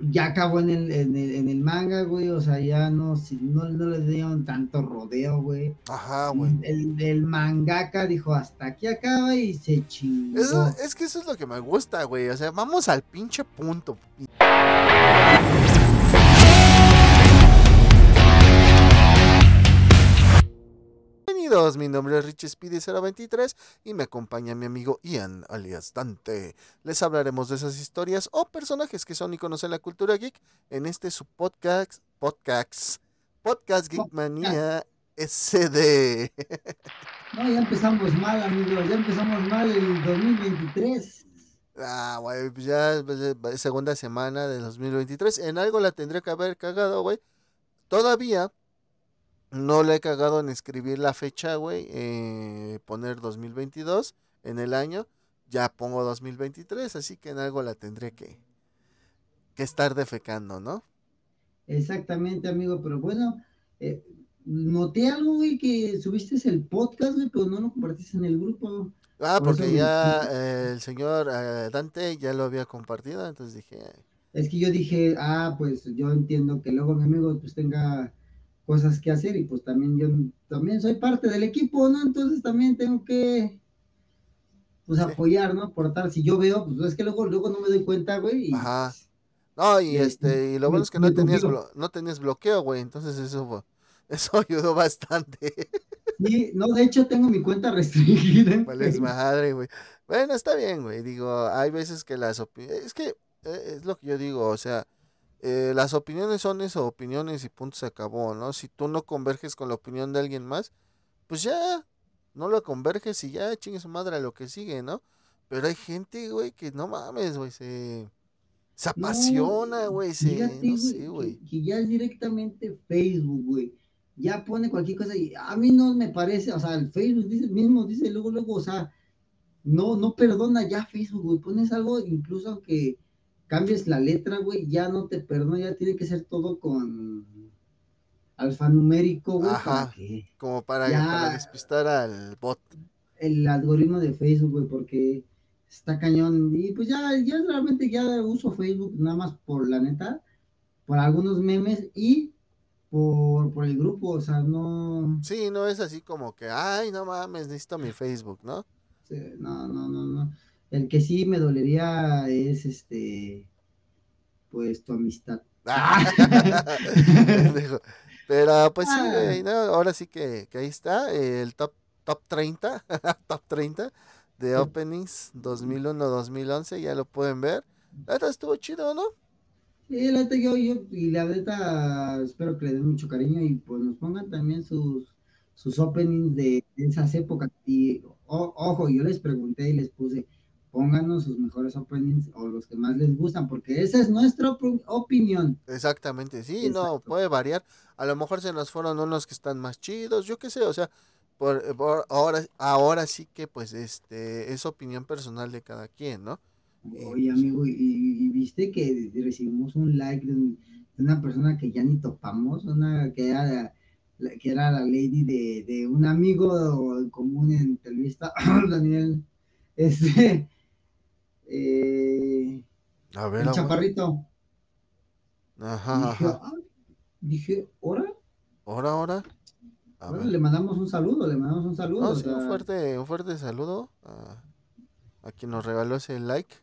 ya acabó en el, en el, en el manga, güey, o sea, ya no, no, no le dieron tanto rodeo, güey. Ajá, güey. El, el, mangaka dijo, hasta aquí acaba y se chingó. es que eso es lo que me gusta, güey, o sea, vamos al pinche punto. Bienvenidos, mi nombre es Rich Speedy023 y me acompaña mi amigo Ian alias Dante. Les hablaremos de esas historias o personajes que son iconos en la cultura geek en este su podcast, podcast, podcast Geek Manía SD. No, ya empezamos mal, amigos, ya empezamos mal el 2023. Ah, güey, pues ya pues, segunda semana de 2023. En algo la tendría que haber cagado, güey. Todavía no le he cagado en escribir la fecha, güey. Eh, poner 2022 en el año. Ya pongo 2023, así que en algo la tendré que, que estar defecando, ¿no? Exactamente, amigo, pero bueno, eh, noté algo, güey, que subiste el podcast, güey, pero no lo compartiste en el grupo. Ah, porque ya eh, el señor Dante ya lo había compartido, entonces dije... Es que yo dije, ah, pues yo entiendo que luego mi amigo pues tenga cosas que hacer y pues también yo también soy parte del equipo, ¿no? Entonces también tengo que pues apoyar, ¿no? Aportar, si yo veo, pues es que luego, luego no me doy cuenta, güey. Y, Ajá. No, y, este, y lo bueno es que no tenías, no tenías bloqueo, güey, entonces eso, eso ayudó bastante. Sí, no, de hecho tengo mi cuenta restringida. Vale, es madre, güey. Bueno, está bien, güey, digo, hay veces que las opiniones, es que eh, es lo que yo digo, o sea, eh, las opiniones son eso, opiniones y punto se acabó, ¿no? Si tú no converges con la opinión de alguien más, pues ya, no lo converges y ya chingue su madre a lo que sigue, ¿no? Pero hay gente, güey, que no mames, güey, se, se apasiona, güey, se, no sé, güey. Que, ya es directamente Facebook, güey. Ya pone cualquier cosa y a mí no me parece, o sea, el Facebook dice mismo, dice luego, luego, o sea, no, no perdona ya Facebook, güey. Pones algo, incluso aunque cambies la letra, güey, ya no te perdona, ya tiene que ser todo con alfanumérico, güey. Ajá, como para, despistar al bot. El algoritmo de Facebook, güey, porque está cañón. Y pues ya, ya realmente ya uso Facebook nada más por la neta, por algunos memes y por, por el grupo, o sea, no. Sí, no es así como que, ay, no mames, necesito mi Facebook, ¿no? Sí, no, no, no, no. El que sí me dolería es este, pues tu amistad. Ah. Pero pues sí, ah. ahora sí que, ahí está, el top, top 30, top 30 de openings 2001-2011, ya lo pueden ver. La verdad estuvo chido, ¿no? Sí, la verdad yo, yo, y la verdad espero que le den mucho cariño y pues nos pongan también sus, sus openings de, esas épocas. Y ojo, yo les pregunté y les puse, pónganos sus mejores openings o los que más les gustan, porque esa es nuestra opinión. Exactamente, sí, no, puede variar. A lo mejor se nos fueron unos que están más chidos, yo qué sé, o sea, por, ahora, ahora sí que pues este es opinión personal de cada quien, ¿no? Oye, amigo, y, viste que recibimos un like de, una persona que ya ni topamos, una que era, que era la lady de, de un amigo en común en Televista, Daniel, este, eh, a ver, el chaparrito. Ajá, dije, ah, dije, ¿hora? ¿Hora, hora? le mandamos un saludo, le mandamos un saludo. un, fuerte, un fuerte saludo a, a, quien nos regaló ese like.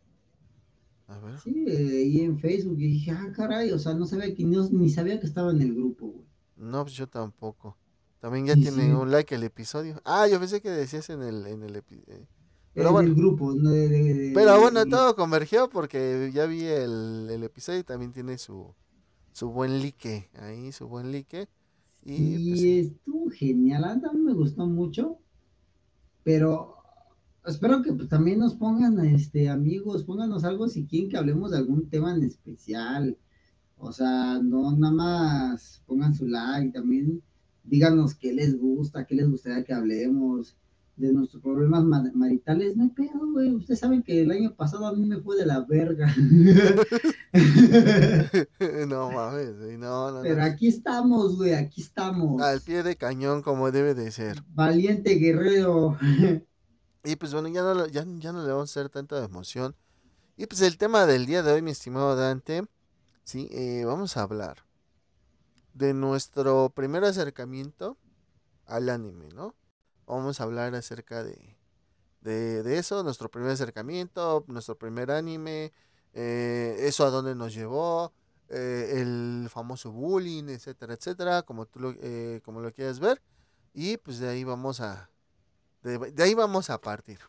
A ver. Sí, ahí en Facebook. Y dije, ah, caray, o sea, no sabía que, ni sabía que estaba en el grupo, güey. No, pues yo tampoco. También ya tiene un like el episodio. Ah, yo pensé que decías en el, en el episodio. Eh, pero bueno, grupo. pero bueno, todo convergió porque ya vi el, el, episodio y también tiene su, su buen like ahí, su buen like. Y, pues estuvo genial, a me gustó mucho, pero espero que pues, también nos pongan, este, amigos, pónganos algo si quieren que hablemos de algún tema en especial. O sea, no nada más pongan su like, también díganos qué les gusta, qué les gustaría que hablemos de nuestros problemas maritales, no hay pedo, güey. Ustedes saben que el año pasado a mí me fue de la verga. no mames, no, no. Pero aquí estamos, güey, aquí estamos. Al pie de cañón como debe de ser. Valiente guerrero. y pues bueno, ya no, ya, ya no le vamos a hacer tanta emoción. Y pues el tema del día de hoy, mi estimado Dante, Sí, eh, vamos a hablar de nuestro primer acercamiento al anime, ¿no? Vamos a hablar acerca de, de, eso, nuestro primer acercamiento, nuestro primer anime, eh, eso a dónde nos llevó, eh, el famoso bullying, etcétera, etcétera, como tú lo, eh, como lo quieras ver. Y pues de ahí vamos a, de, ahí vamos a partir,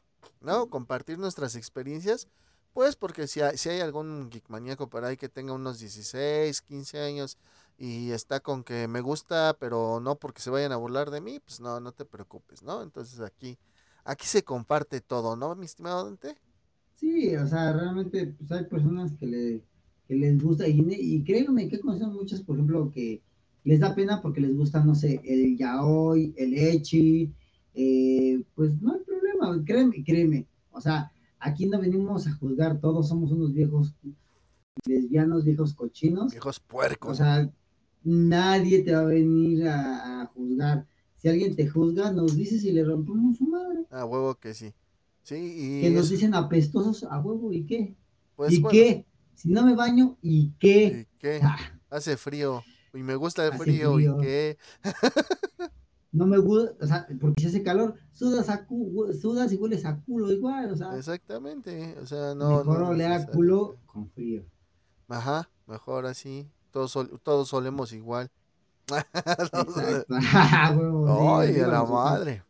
¿no? Compartir nuestras experiencias, pues porque si si hay algún geek maníaco por ahí que tenga unos 16, 15 años y está con que me gusta, pero no porque se vayan a burlar de mí, pues no, no te preocupes, ¿no? Entonces aquí, aquí se comparte todo, ¿no, mi estimado Dante? Sí, o sea, realmente pues hay personas que, le, que les gusta y, y créanme que conocen muchas, por ejemplo, que les da pena porque les gusta, no sé, el yaoi, el echi, eh, pues no hay problema, créeme, créeme, o sea, aquí no venimos a juzgar, todos somos unos viejos lesbianos, viejos cochinos. Viejos puercos. O sea, nadie te va a venir a, juzgar. Si alguien te juzga, nos dice si le rompemos su madre. A huevo que sí. Sí, y que nos dicen apestosos a huevo, ¿y qué? Pues, ¿Y qué? Si no me baño, ¿y qué? ¿Y qué? Ah. Hace frío. Y me gusta el frío, ¿y qué? no me gusta, o sea, porque si hace calor, sudas, a sudas y hueles a culo igual, o sea. Exactamente, o sea, no. Mejor oler a culo con frío. Ajá, mejor así. Todos, todos solemos igual. Ay, a la madre.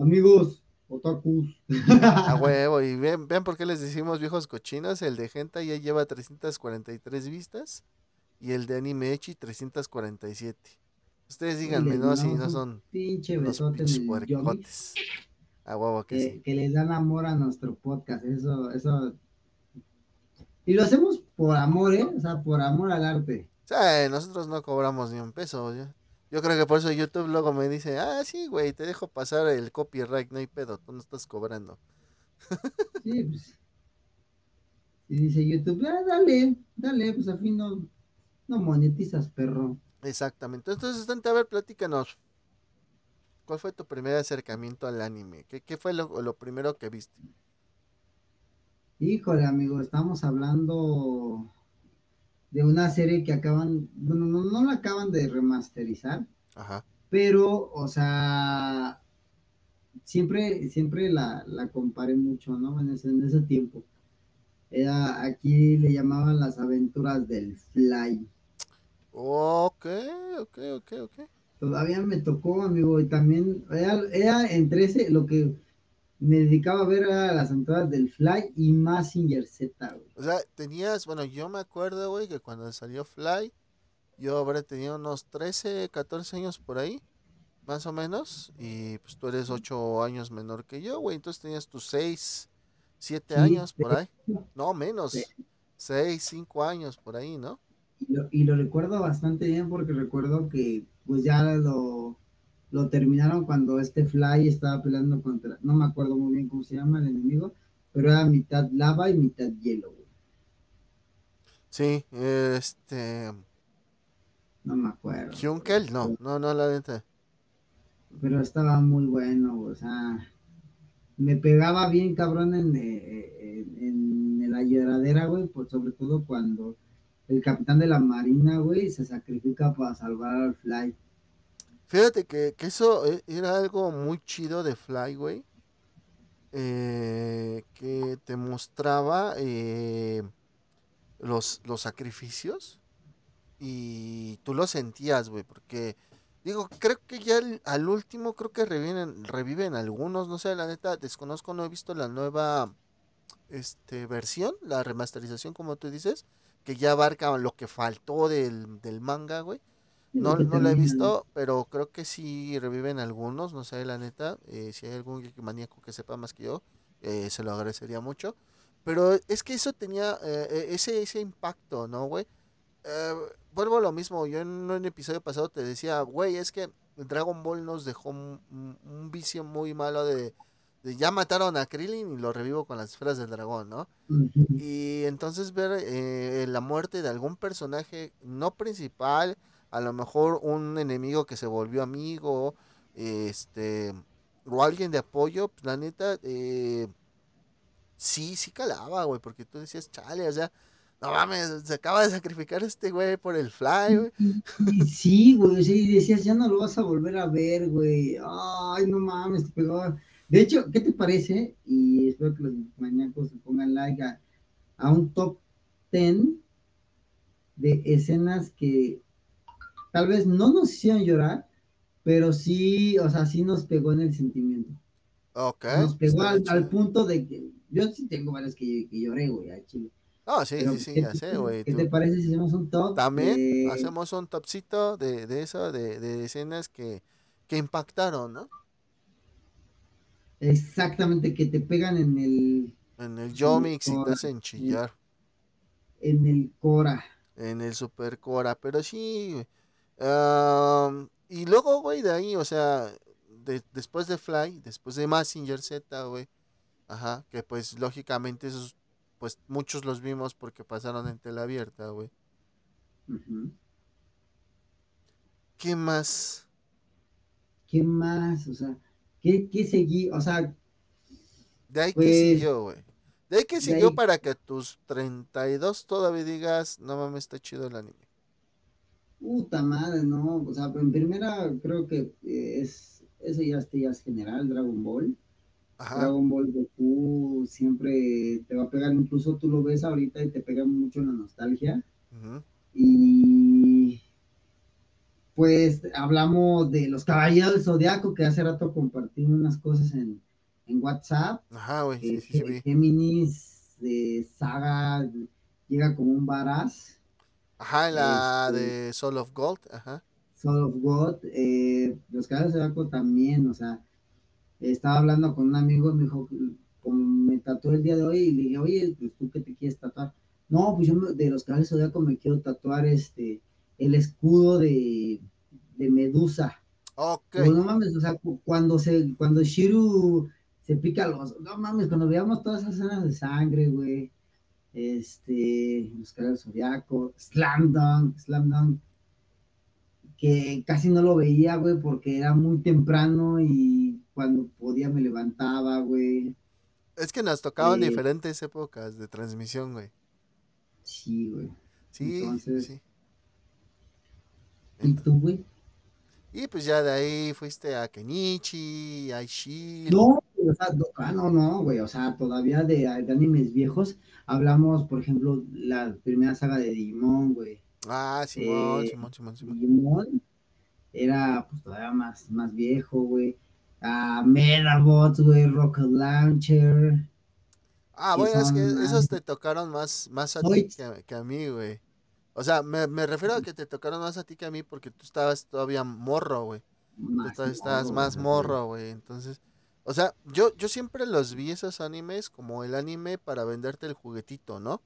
Amigos, otakus. a huevo, y ven, ven por qué les decimos viejos cochinos. El de Genta ya lleva 343 vistas y el de Anime Echi 347. Ustedes díganme, ¿no? Si no son pinche besote A huevo que, sí. Que les dan amor a nuestro podcast. Eso, eso. Y lo hacemos por amor, ¿eh? O sea, por amor al arte. Sí, nosotros no cobramos ni un peso. Yo, yo creo que por eso YouTube luego me dice, ah, sí, güey, te dejo pasar el copyright, no hay pedo, tú no estás cobrando. Sí, pues. Y dice YouTube, ah, dale, dale, pues al fin no, no monetizas, perro. Exactamente. Entonces, Dante, a ver, platícanos. ¿Cuál fue tu primer acercamiento al anime? ¿Qué, qué fue lo, lo primero que viste? Híjole, amigo, estamos hablando de una serie que acaban, bueno, no, no la acaban de remasterizar, Ajá. pero, o sea, siempre, siempre la, la comparé mucho, ¿no? En ese, en ese tiempo. Era, aquí le llamaban las aventuras del Fly. Ok, ok, ok, ok. Todavía me tocó, amigo, y también era, era entre ese, lo que me dedicaba a ver a las entradas del Fly y Massinger Z, güey. O sea, tenías, bueno, yo me acuerdo, güey, que cuando salió Fly, yo habré tenido unos 13, 14 años por ahí, más o menos, y pues tú eres 8 años menor que yo, güey, entonces tenías tus 6, 7 años por ahí. No, menos. 6, 5 años por ahí, ¿no? Y lo, y lo recuerdo bastante bien porque recuerdo que pues ya lo lo terminaron cuando este Fly estaba peleando contra, no me acuerdo muy bien cómo se llama el enemigo, pero era mitad lava y mitad hielo, Sí, este... No me acuerdo. Junkel, no, no, no, la neta. Pero estaba muy bueno, o sea, me pegaba bien cabrón en, eh, en, en la lloradera, güey, por sobre todo cuando el capitán de la marina, güey, se sacrifica para salvar al Fly. Fíjate que, eso eh, era algo muy chido de Flyway. Eh, que te mostraba eh, los, los sacrificios. Y tú lo sentías, güey. Porque, digo, creo que ya al último, creo que reviven, reviven algunos. No sé, la neta, desconozco, no he visto la nueva este, versión, la remasterización, como tú dices. Que ya abarca lo que faltó del, del manga, güey. No, no la he visto, pero creo que sí reviven algunos, no sé, la neta. Eh, si hay algún maníaco que sepa más que yo, eh, se lo agradecería mucho. Pero es que eso tenía eh, ese, ese impacto, ¿no, güey? vuelvo a lo mismo, yo en un episodio pasado te decía, güey, es que Dragon Ball nos dejó un, vicio muy malo de, de, ya mataron a Krillin y lo revivo con las esferas del dragón, ¿no? Y entonces ver la muerte de algún personaje no principal, a lo mejor un enemigo que se volvió amigo, este, o alguien de apoyo, pues la neta, eh, sí, sí calaba, güey, porque tú decías, chale, o sea, no mames, se acaba de sacrificar este güey por el fly, güey. sí, güey, sí, decías, ya no lo vas a volver a ver, güey. Ay, no mames, te pegó. De hecho, ¿qué te parece? Y espero que los mañacos se pongan like a, a un top 10 de escenas que tal vez no nos hicieron llorar, pero sí, o sea, sí nos pegó en el sentimiento. Ok. Nos pegó al, punto de que yo sí tengo varias que, que lloré, güey, a Chile. Ah, sí, sí, sí, ya sé, güey. ¿Qué te parece si hacemos un top? También hacemos un topcito de, de eso, de, de escenas que, que impactaron, ¿no? Exactamente, que te pegan en el... En el Yomix y te hacen chillar. En el Cora. En el Super Cora, pero sí, y luego, güey, de ahí, o sea, después de Fly, después de Massinger Z, güey, ajá, que pues lógicamente esos, pues muchos los vimos porque pasaron en tela abierta, güey. ¿Qué más? ¿Qué más? O sea, ¿qué, qué seguí? O sea... De ahí que pues siguió, güey. De ahí que siguió para que a tus 32 todavía digas, no mames, está chido el anime. Puta madre, no. O sea, en primera creo que eh, es, ese ya, ya es general, Dragon Ball. Dragon Ball Goku siempre te va a pegar, incluso tú lo ves ahorita y te pega mucho la nostalgia. Y pues hablamos de los caballeros del zodiaco, que hace rato compartí unas cosas en, WhatsApp. Ajá, güey, sí, sí, sí, Géminis de Saga llega como un varaz. Ajá, la este de Soul of Gold, ajá. Soul of Gold, eh, los caballos de Zodiaco también, o sea, estaba hablando con un amigo me dijo, como me tatuó el día de hoy, y le dije, oye, pues tú qué te quieres tatuar. No, pues yo de los caballos de Zodiaco me quiero tatuar este el escudo de, de Medusa. Ok. no mames, o sea, cuando se, cuando Shiru se pica los, no mames, cuando veamos todas esas escenas de sangre, güey, este, Los Caballeros Zodiaco, Slam Dunk, Slam Dunk, que casi no lo veía, güey, porque era muy temprano y cuando podía me levantaba, güey. Es que nos tocaban eh, diferentes épocas de transmisión, güey. Sí, güey. Sí, sí. ¿Y tú, güey? Y pues ya de ahí fuiste a Kenichi, a Ishii. No, o sea, no, ah, no, no, güey, o sea, todavía de, animes viejos, hablamos, por ejemplo, la primera saga de Digimon, güey. Ah, Simón, eh, Simón, Simón, Simón. Digimon era, pues, todavía más, más viejo, güey. Ah, Medabots, güey, Rocket Launcher. Ah, bueno, es que esos te tocaron más, más a ti que a mí, güey. O sea, me, me, refiero a que te tocaron más a ti que a mí porque tú estabas todavía morro, güey. Tú estabas más morro, güey. Entonces, o sea, yo, yo siempre los vi esos animes como el anime para venderte el juguetito, ¿no?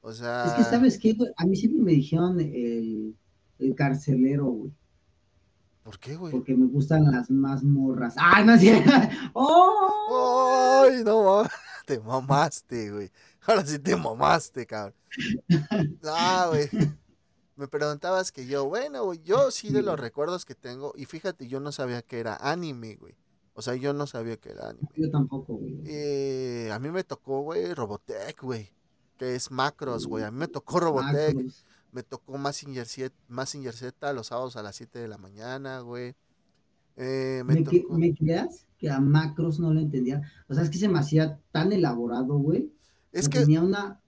O sea... Es que, ¿sabes qué, güey? A mí siempre me dijeron el, el carcelero, güey. ¿Por qué, güey? Porque me gustan las más morras. ¡Ay, no es ¡Oh! ¡Ay, no! Te mamaste, güey. Ahora sí te mamaste, cabrón. Ah, güey. Me preguntabas que yo, bueno, güey, yo sí de los recuerdos que tengo, y fíjate, yo no sabía que era anime, güey. O sea, yo no sabía que era anime. Yo tampoco, güey. Eh, a mí me tocó, güey, Robotech, güey. Que es Macros, güey. A mí me tocó Robotech. Me tocó Massinger Z, Z los sábados a las 7 de la mañana, güey. Eh, me, ¿Me, creas que a Macros no lo entendía? O sea, es que se me hacía tan elaborado, güey. Es que. Tenía una.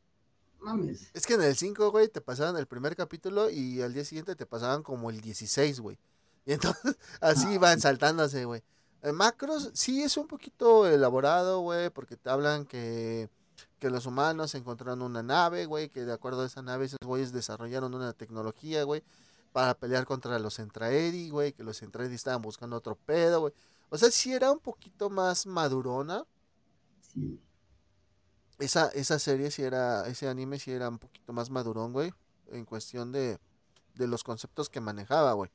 Mames. Es que en el 5, güey, te pasaban el primer capítulo y al día siguiente te pasaban como el 16, güey. Y entonces así ah, iban saltándose, güey. En Macros sí es un poquito elaborado, güey, porque te hablan que, que los humanos encontraron una nave, güey, que de acuerdo a esa nave esos güeyes desarrollaron una tecnología, güey, para pelear contra los Entraedi, güey, que los Entraedi estaban buscando otro pedo, güey. O sea, sí era un poquito más madurona. Sí esa, esa serie si era, ese anime si era un poquito más madurón, güey, en cuestión de, de los conceptos que manejaba, güey.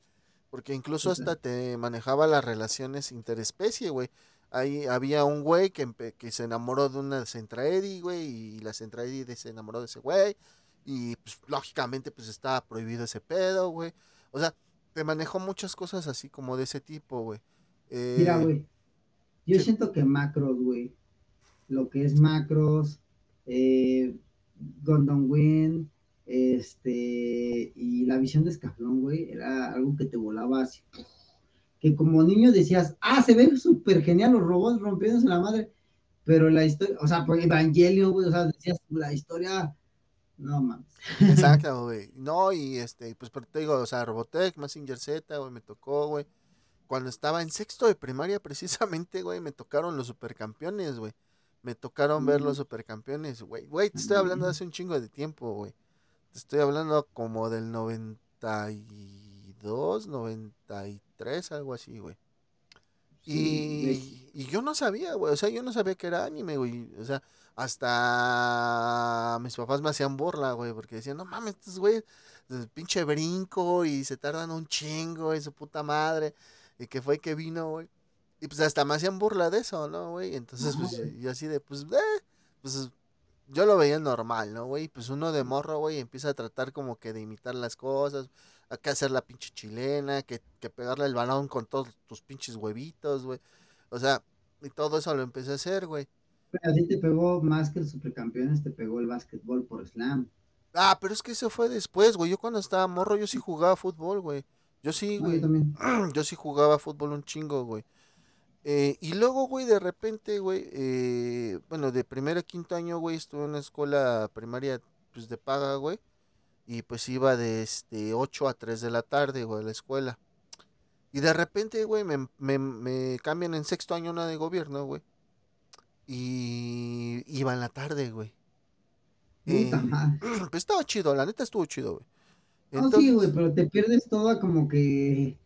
Porque incluso hasta te manejaba las relaciones interespecie, güey. Ahí había un güey que, que se enamoró de una Centraedi, güey, y la Centraedi se enamoró de ese güey. Y pues lógicamente pues estaba prohibido ese pedo, güey. O sea, te manejó muchas cosas así como de ese tipo, güey. Mira, eh, güey. Yo siento que macros, güey, lo que es macros, eh, Gordon Wynn, este, y la visión de Escaflón, güey, era algo que te volaba así, que como niño decías, ah, se ven súper genial los robots rompiéndose la madre, pero la historia, o sea, por Evangelio, güey, o sea, decías, la historia, no mames. Exacto, güey. No, y este, pues pero te digo, o sea, Robotech, Massinger Z, güey, me tocó, güey. Cuando estaba en sexto de primaria, precisamente, güey, me tocaron los supercampeones, güey. Me tocaron ver los supercampeones, güey. Güey, te estoy hablando de hace un chingo de tiempo, güey. Estoy hablando como del 92, 93, algo así, güey. Y, y yo no sabía, güey. O sea, yo no sabía que era anime, güey. O sea, hasta mis papás me hacían burla, güey, porque decían, no mames, estos güey, pinche brinco y se tardan un chingo y su puta madre. Y que fue que vino, güey. Y pues hasta me hacían burla de eso, ¿no, güey? Entonces, pues yo así de, pues, eh, pues yo lo veía normal, ¿no, güey? Pues uno de morro, güey, empieza a tratar como que de imitar las cosas, a que hacer la pinche chilena, que, que pegarle el balón con todos tus pinches huevitos, güey. O sea, y todo eso lo empecé a hacer, güey. Pero así te pegó más que el supercampeones, te pegó el básquetbol por slam. Ah, pero es que eso fue después, güey. Yo cuando estaba morro, yo sí jugaba fútbol, güey. Yo sí, güey. yo, también. yo sí jugaba fútbol un chingo, güey. Eh, y luego, güey, de repente, güey, eh, bueno, de primero a quinto año, güey, estuve en una escuela primaria, pues, de paga, güey. Y pues iba de este 8 a 3 de la tarde, güey, a la escuela. Y de repente, güey, me, me, me cambian en sexto año una de gobierno, güey. Y iba en la tarde, güey. Eh, pues estaba chido, la neta estuvo chido, güey. No, sí, güey, pero te pierdes toda como que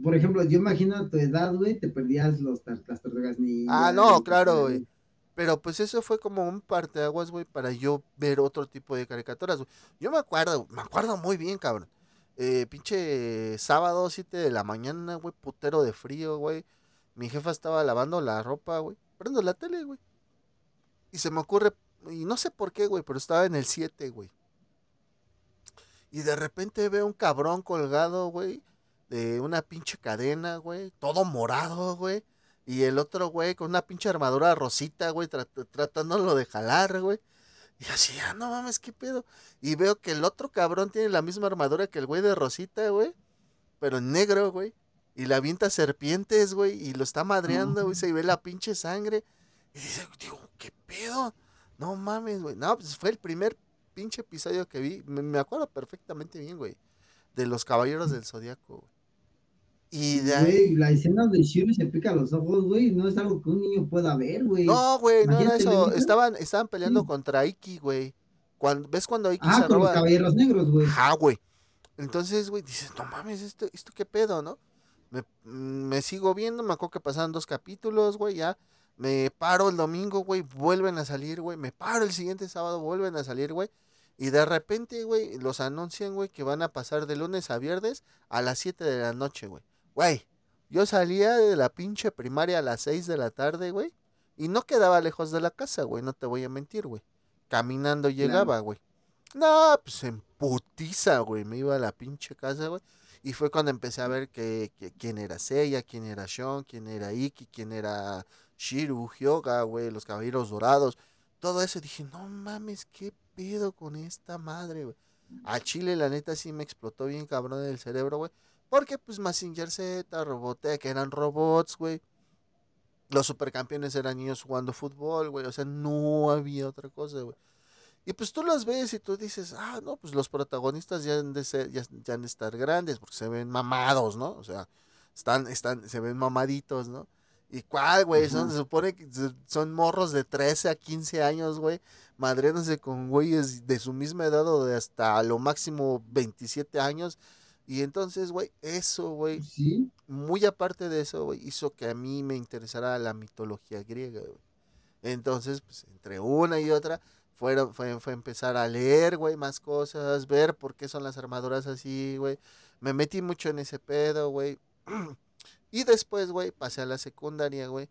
por ejemplo, yo imagino a tu edad, güey, te perdías los las tortugas ni. Ah, no, claro, güey. Pero pues eso fue como un parteaguas, güey, para yo ver otro tipo de caricaturas, güey. Yo me acuerdo, me acuerdo muy bien, cabrón. Eh, pinche sábado, 7 de la mañana, güey, putero de frío, güey. Mi jefa estaba lavando la ropa, güey. Prendo la tele, güey. Y se me ocurre, y no sé por qué, güey, pero estaba en el 7, güey. Y de repente veo un cabrón colgado, güey, de una pinche cadena, güey, todo morado, güey. Y el otro, güey, con una pinche armadura rosita, güey, tratándolo de jalar, güey. Y así, ah, no mames, qué pedo. Y veo que el otro cabrón tiene la misma armadura que el güey de rosita, güey. Pero en negro, güey. Y la avienta serpientes, güey. Y lo está madreando, güey. Se ve la pinche sangre. Y dice, digo, ¿qué pedo? No mames, güey. No, pues fue el primer pinche episodio que vi. Me, me acuerdo perfectamente bien, güey. De los caballeros del zodiaco, güey. Y de ahí... la escena de Shiro se pica los ojos, güey, no es algo que un niño pueda ver, güey. No, güey, no era eso. Estaban, estaban peleando contra Iki, güey. Cuando, ¿Ves cuando Iki ah, se roba? los caballeros negros, güey. Ah, güey. Entonces, güey, dices, no mames, esto, esto qué pedo, ¿no? Me, me sigo viendo, me acuerdo que pasaban dos capítulos, güey, ya. Me paro el domingo, güey, vuelven a salir, güey. Me paro el siguiente sábado, vuelven a salir, güey. Y de repente, güey, los anuncian, güey, que van a pasar de lunes a viernes a las 7 de la noche, güey. Güey, yo salía de la pinche primaria a las 6 de la tarde, güey. Y no quedaba lejos de la casa, güey, no te voy a mentir, güey. Caminando llegaba, güey. No, pues en putiza, güey. Me iba a la pinche casa, güey. Y fue cuando empecé a ver que, quién era Seiya, quién era Sean, quién era Iki, quién era Shiru, Hyoga, güey, los caballeros dorados. Todo eso. Dije, no mames, qué pedo con esta madre, güey. A Chile, la neta, sí me explotó bien cabrón el cerebro, güey. Porque pues Massinger Z, Robotech eran robots, güey. Los supercampeones eran niños jugando fútbol, güey. O sea, no había otra cosa, güey. Y pues tú los ves y tú dices, ah, no, pues los protagonistas ya han de ser, ya, han de estar grandes, porque se ven mamados, ¿no? O sea, están, están, se ven mamaditos, ¿no? ¿Y cuál, güey? Son, se supone que son morros de 13 a 15 años, güey, madreándose con güeyes de su misma edad o de hasta lo máximo 27 años y entonces, güey, eso, güey, muy aparte de eso, güey, hizo que a mí me interesara la mitología griega, güey. Entonces, pues, entre una y otra, fueron, fue, fue empezar a leer, güey, más cosas, ver por qué son las armaduras así, güey. Me metí mucho en ese pedo, güey. y después, güey, pasé a la secundaria, güey.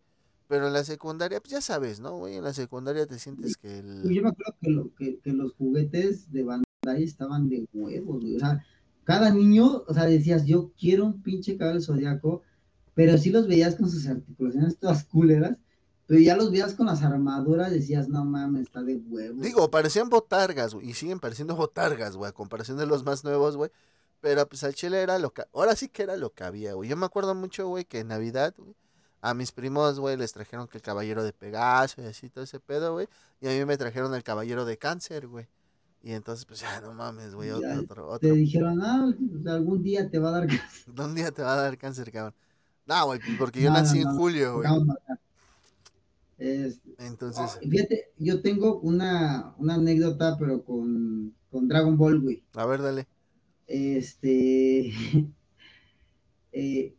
Pero en la secundaria, pues ya sabes, ¿no, güey? En la secundaria te sientes que el... Yo me acuerdo que, lo, que, que los juguetes de Bandai estaban de huevos, güey. O sea, cada niño, o sea, decías, yo quiero un pinche cabello zodiaco, pero sí los veías con sus articulaciones todas culeras, Pero ya los veías con las armaduras, decías, no mames, está de huevo. Digo, parecían botargas, güey, y siguen pareciendo botargas, güey, a comparación de los más nuevos, güey. Pero pues al chile era lo que, ahora sí que era lo que había, güey. Yo me acuerdo mucho, güey, que en Navidad, güey, a mis primos, güey, les trajeron que el caballero de Pegaso y así todo ese pedo, güey. Y a mí me trajeron el caballero de cáncer, güey. Y entonces, pues ya, no mames, güey, otro, otro. Te dijeron, ah, pues, algún día te va a dar cáncer. Un día te va a dar cáncer, cabrón. No, güey, pues, porque yo No, nací no, en julio, güey. Este, Entonces, Fíjate, yo tengo una, una anécdota, pero con, con Dragon Ball, güey. a ver, dale. Este. eh,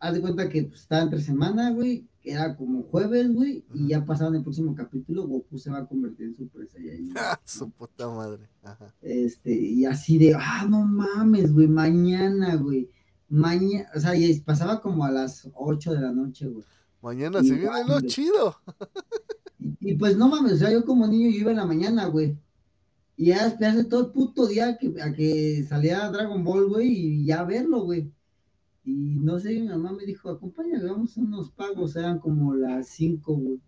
haz de cuenta que pues, estaba entre semana, güey. Que Era como jueves, güey. Y ya pasaban el próximo capítulo. Goku se va a convertir en Super Saiyajin. Su puta madre. Ajá. Este, y así de, ah, no mames, güey, mañana, güey. Mañana, o sea, y pasaba como a las 8 de la noche, güey. Mañana se viene lo chido. Y, y, pues no mames, o sea, yo como niño yo iba en la mañana, güey. Y ya esperarse todo el puto día que, a que saliera Dragon Ball, güey, y ya verlo, güey. Y no sé, mi mamá me dijo, acompáñame, vamos a unos pagos, eran como las 5, güey.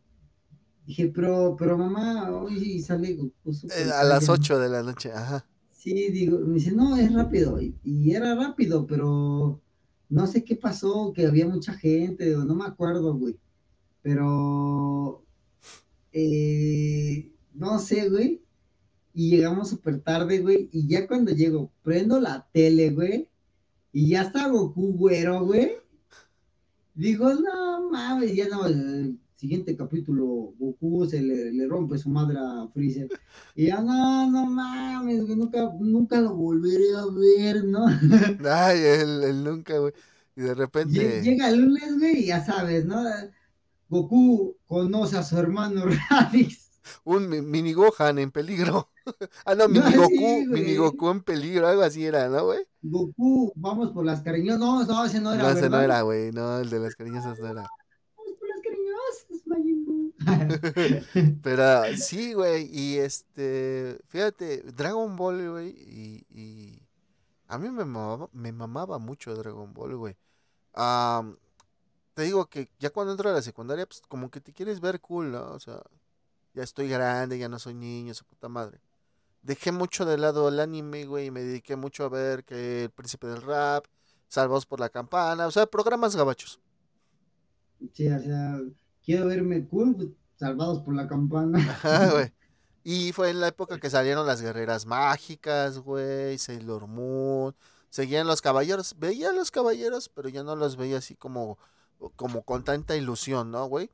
Dije, pero, pero mamá, hoy sale Eh, a las Saiyan". 8 de la noche, ajá. Sí, digo, me dice, no, es rápido. Y, y era rápido, pero no sé qué pasó, que había mucha gente, no me acuerdo, güey. Pero, eh, no sé, güey. Y llegamos súper tarde, güey. Y ya cuando llego, prendo la tele, güey. Y ya está Goku, güero, güey. Digo, no mames, ya no. El siguiente capítulo, Goku se le, le rompe su madre a Freezer. Y ya, no, no mames, güey, nunca, nunca lo volveré a ver, ¿no? Ay, el, el nunca, güey. Y de repente. Llega el lunes, güey, y ya sabes, ¿no? Goku conoce a su hermano Raditz. Un mi- mini Gohan en peligro. ah, no, mini Goku, mini Goku en peligro, algo así era, ¿no, güey? Goku, vamos por las cariñosas. No, no, ese no era, No, ese no era, güey. No, el de las cariñosas no era. Vamos por las cariñosas, Majin. Pero sí, güey. Y este. Fíjate, Dragon Ball, güey. Y, y. A mí me mamaba, me mamaba mucho Dragon Ball, güey. Te digo que ya cuando entro a la secundaria, pues como que te quieres ver cool, ¿no? O sea, ya estoy grande, ya no soy niño, su puta madre. Dejé mucho de lado el anime, güey, y me dediqué mucho a ver que El Príncipe del Rap, Salvados por la Campana, o sea, programas gabachos. Sí, o sea, quiero verme cool, pues, salvados por la campana. Ajá, güey. Y fue en la época que salieron las guerreras mágicas, güey, Sailor Moon, seguían los caballeros, veía a los caballeros, pero ya no los veía así como, como con tanta ilusión, ¿no, güey?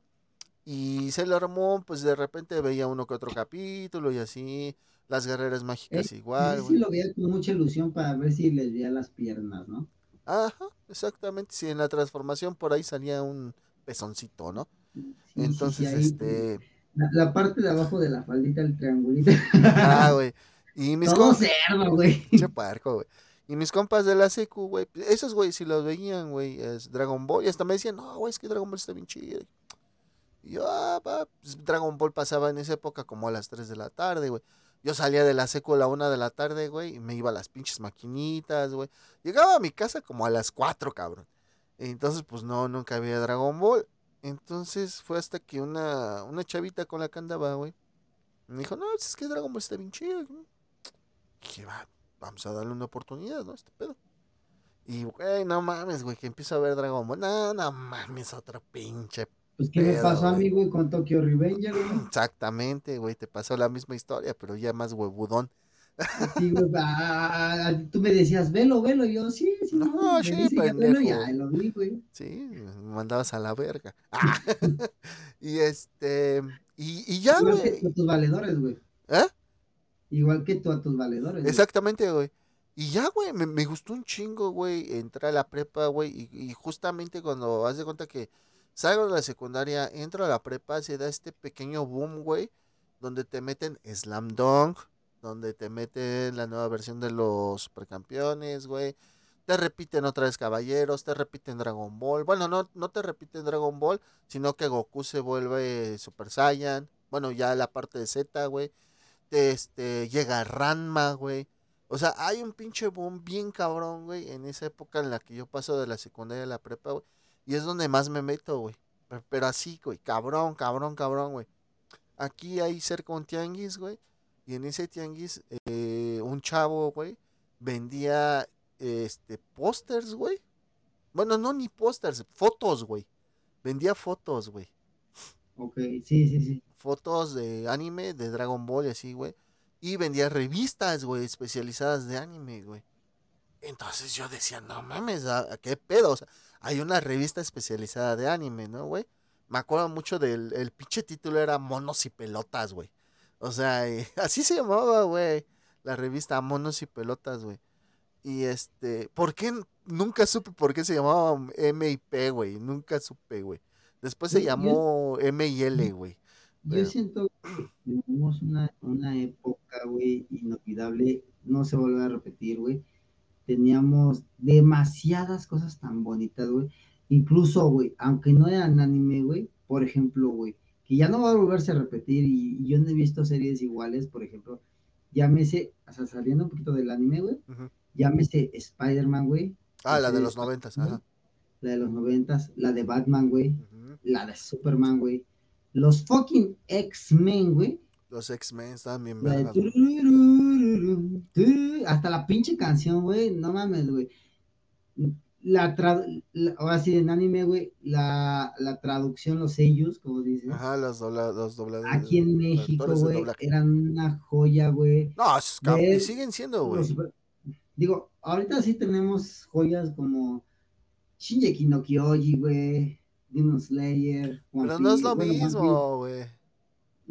Y Sailor Moon, pues de repente veía uno que otro capítulo y así, las guerreras mágicas Eh, igual, sí, sí lo veía con mucha ilusión para ver si les veía las piernas, ¿no? Ajá, exactamente, sí, en la transformación por ahí salía un pezoncito, ¿no? Sí, sí, sí, Entonces, ahí, este, La, la parte de abajo de la faldita, el triangulito. ah, güey. Y mis Todo cerdo, güey. Puerco, güey. Y mis compas de la secu, güey, esos güey, si los veían, güey, es Dragon Ball, y hasta me decían, no, güey, es que Dragon Ball está bien chido. Y yo, ah, va, pues, Dragon Ball pasaba en esa época como a las 3 de la tarde, güey. Yo salía de la secu a la 1 de la tarde, güey, y me iba a las pinches maquinitas, güey. Llegaba a mi casa como a las 4, cabrón. Entonces, pues no, nunca había Dragon Ball. Entonces fue hasta que una, una chavita con la que andaba, güey, me dijo, no, es que Dragon Ball está bien chido. Dije, va, vamos a darle una oportunidad, ¿no? Este pedo. Y, güey, no mames, güey, que empiezo a ver Dragon Ball. No, no mames, otro pinche. Pues, ¿qué me Pedo, pasó a mí, güey, con Tokyo Revenger, güey? Exactamente, güey, te pasó la misma historia, pero ya más huevudón. Sí, güey, ah, tú me decías, velo, velo, y yo, sí, sí, No, no, me sí, dice ya velo, ya lo vi, güey. Sí, me mandabas a la verga. Ah, y este. Y, y ya, Igual que güey. tú a tus valedores, güey. ¿Eh? Igual que tú a tus valedores. güey. Exactamente, güey. Y ya, güey, me, me gustó un chingo, güey, entrar a la prepa, güey, y, y justamente cuando haz de cuenta que salgo de la secundaria, entro a la prepa, se da este pequeño boom, güey, donde te meten Slam Dunk, donde te meten la nueva versión de los supercampeones, güey. Te repiten otra vez Caballeros, te repiten Dragon Ball. Bueno, no, no te repiten Dragon Ball, sino que Goku se vuelve Super Saiyan. Bueno, ya la parte de Z, güey. Te, Este, llega Ranma, güey. O sea, hay un pinche boom bien cabrón, güey, en esa época en la que yo paso de la secundaria a la prepa, güey. Y es donde más me meto, güey. pero así, güey, cabrón, cabrón, cabrón, güey. Aquí hay cerca un tianguis, güey, y en ese tianguis eh, un chavo, güey, vendía este pósters, güey. Bueno, no ni pósters, fotos, güey. Vendía fotos, güey. Ok, sí, sí, sí. Fotos de anime, de Dragon Ball y así, güey. Y vendía revistas, güey, especializadas de anime, güey. Entonces yo decía, no mames, ¿a, qué pedo? O sea, hay una revista especializada de anime, ¿no, güey? Me acuerdo mucho del el pinche título era Monos y Pelotas, güey. O sea, así se llamaba, güey. La revista Monos y Pelotas, güey. Y este, ¿por qué? Nunca supe por qué se llamaba M y P, güey. Nunca supe, güey. Después se llamó M y L, güey. Yo siento que vivimos una, una época, güey, inolvidable. No se vuelve a repetir, güey teníamos demasiadas cosas tan bonitas, güey. Incluso, güey, aunque no eran anime, güey, por ejemplo, güey, que ya no va a volverse a repetir y, yo no he visto series iguales, por ejemplo, llámese, o sea, saliendo un poquito del anime, güey, llámese Spider-Man, güey. Ah, la de los noventas, ajá. La de los noventas, la de Batman, güey, la de Superman, güey. Los fucking X-Men, güey, los X-Men están bien vergas. Hasta la pinche canción, güey. No mames, güey. La, ahora sí, en anime, güey, la, la traducción, los sellos, como dicen. Ajá, los, dobla, los Aquí en México, güey, eran una joya, güey. No, y siguen siendo, güey. Digo, ahorita sí tenemos joyas como Shinji no Kyoji, güey, Demon Slayer. Pero no es lo mismo, güey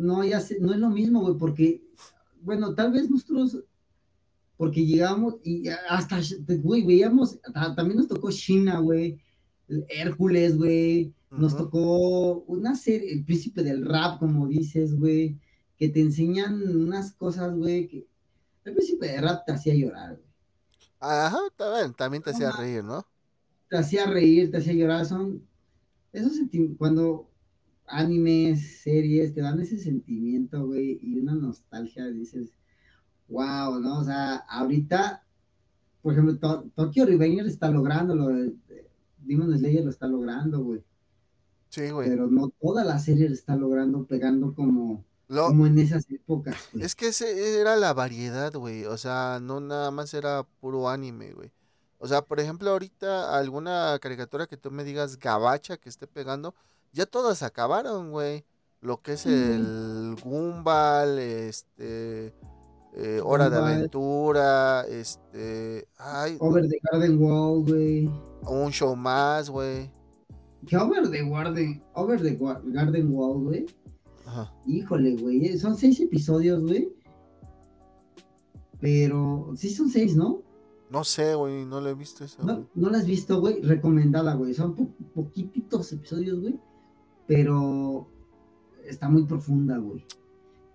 no, ya sé, no es lo mismo, güey, porque, bueno, tal vez nosotros, porque llegamos y hasta, güey, veíamos, también nos tocó China, güey, Hércules, güey, nos tocó una serie, el príncipe del rap, como dices, güey, que te enseñan unas cosas, güey, que el príncipe del rap te hacía llorar, güey. Ajá, también, también te hacía reír, ¿no? Te hacía reír, te hacía llorar, son esos sentimientos, cuando animes, series, te dan ese sentimiento, güey, y una nostalgia, dices, wow, ¿no? O sea, ahorita, por ejemplo, Tokyo Revenger está logrando, lo de, Demon Slayer lo está logrando, güey. Sí, güey. Pero no toda la serie lo está logrando, pegando como, como en esas épocas. Es que ese era la variedad, güey. O sea, no nada más era puro anime, güey. O sea, por ejemplo, ahorita alguna caricatura que tú me digas gabacha que esté pegando, ya todas acabaron, güey. Lo que es el Gumball, este, eh, Hora de Aventura, este, ay. Over the Garden Wall, güey. Un show más, güey. ¿Qué Over the Garden, Over the Garden Wall, güey? Ajá. Híjole, güey, eh, son seis episodios, güey. Pero, sí son seis, ¿no? No sé, güey, no la he visto esa. No, no la has visto, güey, recomendada, güey. Son poquititos episodios, güey pero está muy profunda, güey.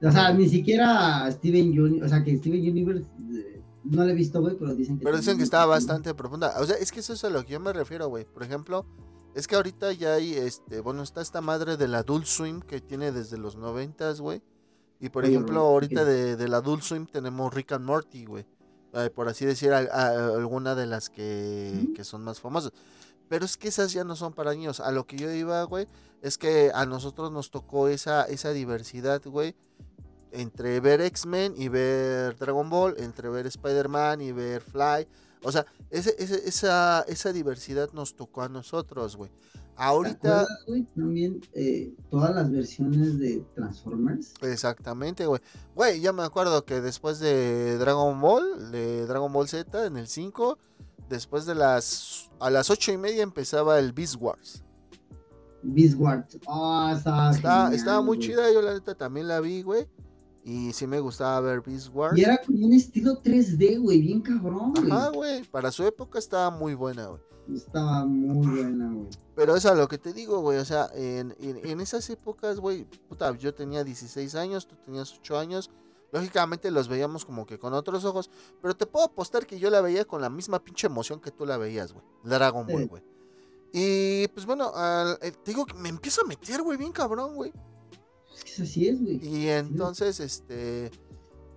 O sea, ni siquiera Steven Universe, o sea, que Steven Universe eh, no lo he visto, güey, pero dicen que... Pero dicen que está bastante profunda. O sea, es que eso es a lo que yo me refiero, güey. Por ejemplo, es que ahorita ya hay, este, bueno, está esta madre del Adult Swim que tiene desde los noventas, güey. Y por ejemplo, ahorita de, del Adult Swim tenemos Rick and Morty, güey. Eh, por así decir, alguna de las que, que son más famosas. Pero es que esas ya no son para niños. A lo que yo iba, güey, es que a nosotros nos tocó esa, esa diversidad, güey. Entre ver X-Men y ver Dragon Ball, entre ver Spider-Man y ver Fly. O sea, ese, esa, esa diversidad nos tocó a nosotros, güey. Ahorita. güey? También eh, todas las versiones de Transformers. Exactamente, güey. Güey, ya me acuerdo que después de Dragon Ball, de Dragon Ball Z en el 5 después de las. A las ocho y media empezaba el Beast Wars. Beast Wars. Oh, estaba, muy chida, yo la neta también la vi, güey. Y sí me gustaba ver Beast Wars. Y era como un estilo 3D, güey, bien cabrón, güey. Ajá, güey. Para su época estaba muy buena, güey. Estaba muy buena, güey. Pero es a lo que te digo, güey. O sea, en, en esas épocas, güey, puta, yo tenía 16 años, tú tenías 8 años. Lógicamente los veíamos como que con otros ojos, pero te puedo apostar que yo la veía con la misma pinche emoción que tú la veías, güey. Dragon Ball, güey. Y pues bueno, eh, te digo que me empiezo a meter, güey, bien cabrón, güey. Es que así es, güey. Y entonces, este.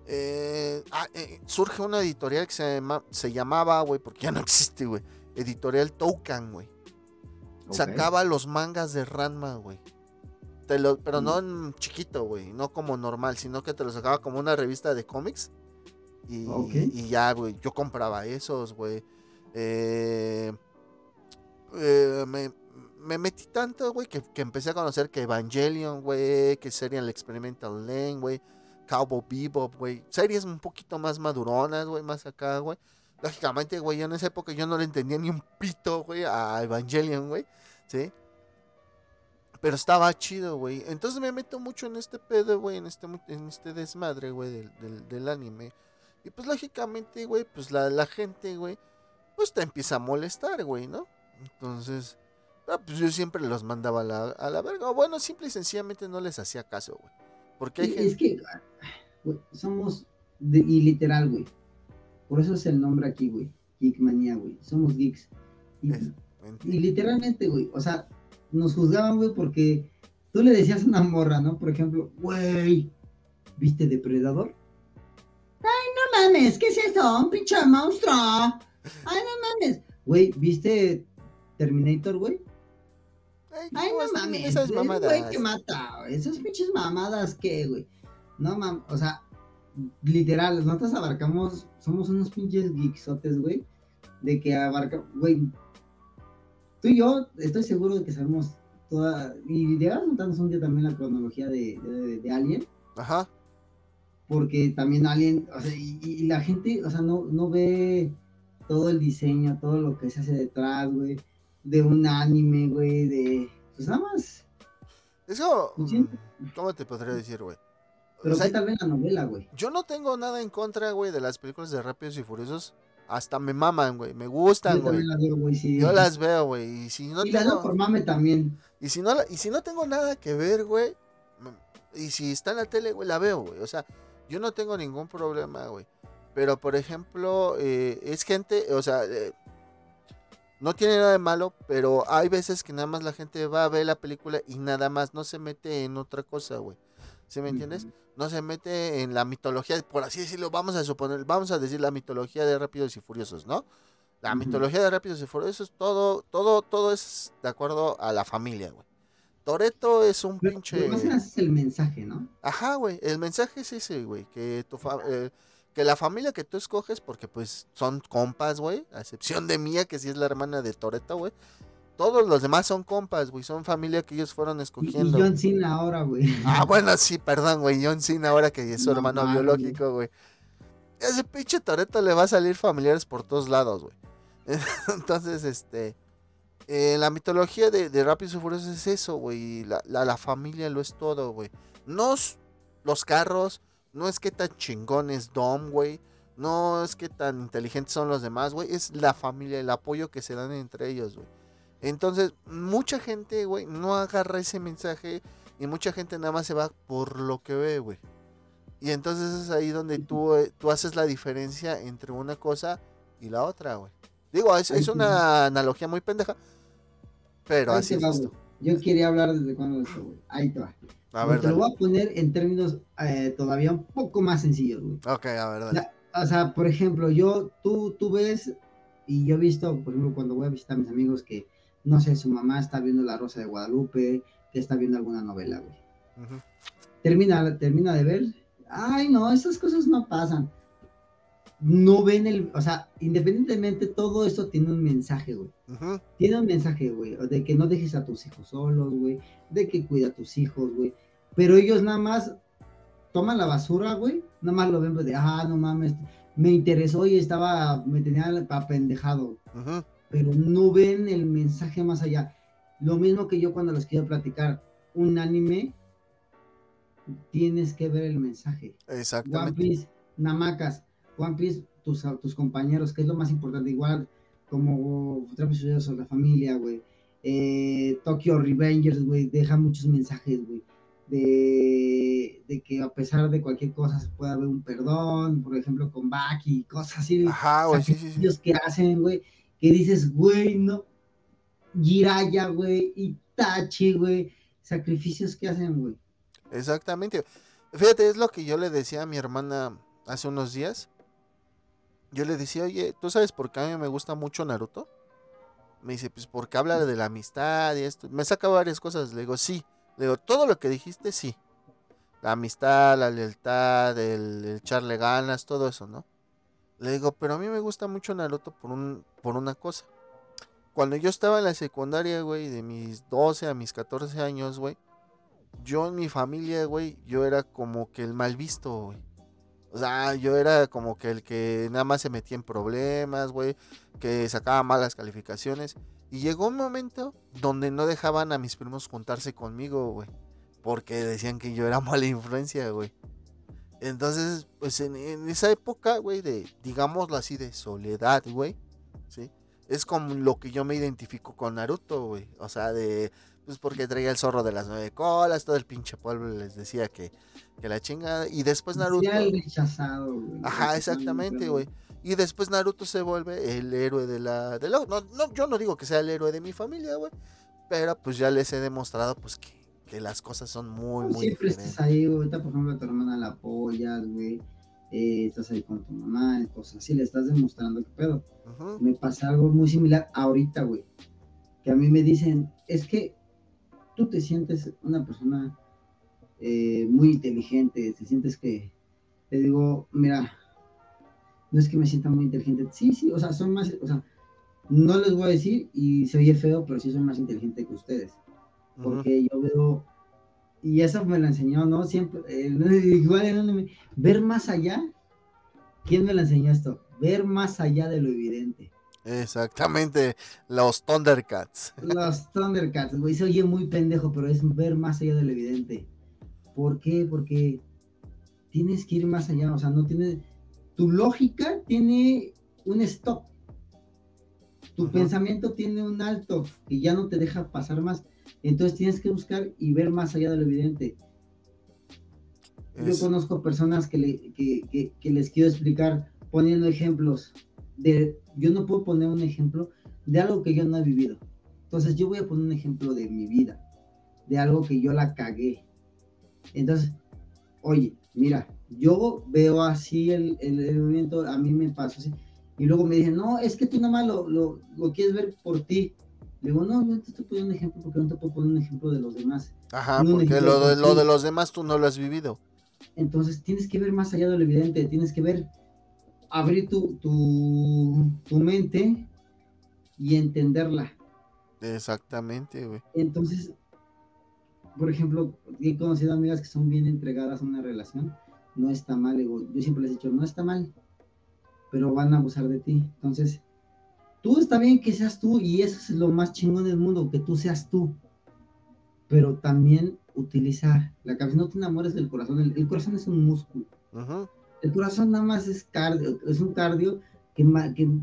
Eh, ah, eh, surge una editorial que se, se llamaba, güey, porque ya no existe, güey. Editorial Toucan, güey. sacaba los mangas de Ranma, güey. Te lo, pero no en chiquito, güey. No como normal, sino que te lo sacaba como una revista de cómics. Y, y ya, güey. Yo compraba esos, güey. Eh, eh, me, me, metí tanto, güey, que, que, empecé a conocer que Evangelion, güey, que Serial Experimental Lane, güey, Cowboy Bebop, güey. Series un poquito más maduronas, güey, más acá, güey. Lógicamente, güey, en esa época yo no le entendía ni un pito, güey, a Evangelion, güey. ¿Sí? Pero estaba chido, güey. Entonces me meto mucho en este pedo, güey, en este, en este desmadre, güey, del, del, del, anime. Y pues lógicamente, güey, pues la, la gente, güey, pues te empieza a molestar, güey, ¿no? Entonces, ah, pues yo siempre los mandaba a la, a la verga. bueno, simple y sencillamente no les hacía caso, güey. Porque hay gente... Es que, somos, de, y literal, güey. Por eso es el nombre aquí, güey. Geekmanía, güey. Somos geeks. Y, y literalmente, güey, o sea, nos juzgaban, güey, porque tú le decías a una morra, ¿no? Por ejemplo, güey, ¿viste Depredador? Ay, no mames, ¿qué es eso? Un pinche monstruo. Ay, no mames. Güey, ¿viste Terminator, güey? Ay, no mames. Esas mamadas. Güey, que mata. Esas pinches mamadas, ¿qué, güey? No mames, o sea, literal, nosotros abarcamos, somos unos pinches geeksotes, güey. De que abarca, güey, tú y yo estoy seguro de que sabemos toda. Y de verdad un día también la cronología de, de, Alien. Ajá. Porque también Alien, o sea, y, la gente, o sea, no, no ve todo el diseño, todo lo que se hace detrás, güey, de un anime, güey, de. Pues nada más. Eso. Mm, ¿Cómo te podría decir, güey? Pero o sea, tal vez la novela, güey. Yo no tengo nada en contra, güey, de las películas de Rápidos y Furiosos hasta me maman, güey. Me gustan, güey. Yo las veo, güey. Y si no y tengo... por mame también. Y si no, y si no tengo nada que ver, güey. Y si está en la tele, güey, la veo, güey. O sea, yo no tengo ningún problema, güey. Pero, por ejemplo, eh, es gente, o sea, eh, no tiene nada de malo, pero hay veces que nada más la gente va a ver la película y nada más no se mete en otra cosa, güey. ¿Sí me entiendes? No se mete en la mitología, por así decirlo, vamos a suponer, vamos a decir la mitología de Rápidos y Furiosos, ¿no? La mitología de Rápidos y Furiosos, todo, todo, todo es de acuerdo a la familia, güey. Toreto es un pinche. Pero es el mensaje, ¿no? Ajá, güey. El mensaje es ese, güey. Que tu eh, que la familia que tú escoges, porque pues son compas, güey. A excepción de Mía, que sí es la hermana de Toreto, güey. Todos los demás son compas, güey. Son familia que ellos fueron escogiendo. Y John Cena ahora, güey. Ah, bueno, sí, perdón, güey. John Cena ahora que es su hermano biológico, güey. Ese pinche Toreto le va a salir familiares por todos lados, güey. Entonces, este. Eh, la mitología de, de Rápidos y Furiosos es eso, güey. La, la, familia lo es todo, güey. No los carros, no es que tan chingón es Dom, güey. No es que tan inteligentes son los demás, güey. Es la familia, el apoyo que se dan entre ellos, güey. Entonces, mucha gente, güey, no agarra ese mensaje y mucha gente nada más se va por lo que ve, güey. Y entonces es ahí donde tú, eh, tú haces la diferencia entre una cosa y la otra, güey. Digo, es, es una analogía muy pendeja, pero así es esto. Yo quería hablar desde cuando esto, güey. Ahí te va. A ver, te lo voy a poner en términos eh, todavía un poco más sencillos, güey. Ok, a ver, dale. O sea, por ejemplo, yo, tú, tú ves, y yo he visto, por ejemplo, cuando voy a visitar a mis amigos que no sé, su mamá está viendo La Rosa de Guadalupe, que está viendo alguna novela, güey. termina, termina de ver, ay, no, esas cosas no pasan. No ven el, o sea, independientemente, todo eso tiene un mensaje, güey. Tiene un mensaje, güey, de que no dejes a tus hijos solos, güey, de que cuida a tus hijos, güey. Pero ellos nada más toman la basura, güey, nada más lo ven pues, de, ah, no mames, me interesó y estaba, me tenía apendejado. Ajá pero no ven el mensaje más allá. Lo mismo que yo cuando les quiero platicar un anime, tienes que ver el mensaje. Exactamente. One Piece, Namakas, One Piece, tus, tus compañeros, que es lo más importante, igual como sobre la familia, güey. Eh, Tokyo Revengers, güey, deja muchos mensajes, güey. De, de, que a pesar de cualquier cosa se puede haber un perdón, por ejemplo, con Baki, cosas así. Ajá, güey, sí, sí, sí. que hacen, güey que dices, güey, no, Jiraya, güey, Itachi, güey, sacrificios que hacen, güey. Exactamente. Fíjate, es lo que yo le decía a mi hermana hace unos días. Yo le decía, oye, ¿tú sabes por qué a mí me gusta mucho Naruto? Me dice, pues porque habla de la amistad y esto. Me saca varias cosas. Le digo, sí. Le digo, todo lo que dijiste, sí. La amistad, la lealtad, el, el echarle ganas, todo eso, ¿no? Le digo, pero a mí me gusta mucho Naruto por, un, por una cosa. Cuando yo estaba en la secundaria, güey, de mis 12 a mis 14 años, güey, yo en mi familia, güey, yo era como que el mal visto, güey. O sea, yo era como que el que nada más se metía en problemas, güey, que sacaba malas calificaciones. Y llegó un momento donde no dejaban a mis primos juntarse conmigo, güey. Porque decían que yo era mala influencia, güey. Entonces, pues en, esa época, güey, de, digámoslo así, de soledad, güey, ¿sí? Es como lo que yo me identifico con Naruto, güey. O sea, de, pues porque traía el zorro de las nueve colas, todo el pinche pueblo les decía que, que la chingada. Y después Naruto... el rechazado, güey. Ajá, exactamente, güey. Y después Naruto se vuelve el héroe de la... De no, no, yo no digo que sea el héroe de mi familia, güey. Pero pues ya les he demostrado, pues, que que las cosas son muy, muy Siempre estás ahí, ahorita por ejemplo a tu hermana la apoyas, güey, eh, estás ahí con tu mamá, cosas así, le estás demostrando que pedo. Me pasa algo muy similar ahorita, güey, que a mí me dicen, es que tú te sientes una persona eh, muy inteligente, te sientes que, te digo, mira, no es que me sienta muy inteligente, sí, sí, o sea, son más, o sea, no les voy a decir y se oye feo, pero sí soy más inteligente que ustedes porque yo veo, y eso me lo enseñó, ¿no? Siempre, eh, igual ver más allá, ¿quién me lo enseñó esto? Ver más allá de lo evidente. Exactamente, los Thundercats. Los Thundercats, güey, se oye muy pendejo, pero es ver más allá de lo evidente. ¿Por qué? Porque tienes que ir más allá, o sea, no tienes, tu lógica tiene un stop, tu pensamiento tiene un alto y ya no te deja pasar más. Entonces tienes que buscar y ver más allá de lo evidente. Yo conozco personas que, les quiero explicar poniendo ejemplos. De, yo no puedo poner un ejemplo de algo que yo no he vivido. Entonces yo voy a poner un ejemplo de mi vida, de algo que yo la cagué. Entonces, oye, mira, yo veo así el, el, movimiento, a mí me pasó así. Y luego me dicen, no, es que tú nada más lo, lo, lo quieres ver por ti. Le digo, no, no te estoy poniendo un ejemplo porque no te puedo poner un ejemplo de los demás. Ajá, porque lo de, lo de los demás tú no lo has vivido. Entonces tienes que ver más allá de lo evidente, tienes que ver, abrir tu, tu, tu mente y entenderla. Exactamente, güey. Entonces, por ejemplo, he conocido amigas que son bien entregadas a una relación, no está mal, yo siempre les he dicho, no está mal, pero van a abusar de ti. Entonces, Tú está bien que seas tú y eso es lo más chingón del mundo, que tú seas tú. Pero también utiliza la cabeza, no te enamores del corazón, el, corazón es un músculo. El corazón nada más es cardio, es un cardio que,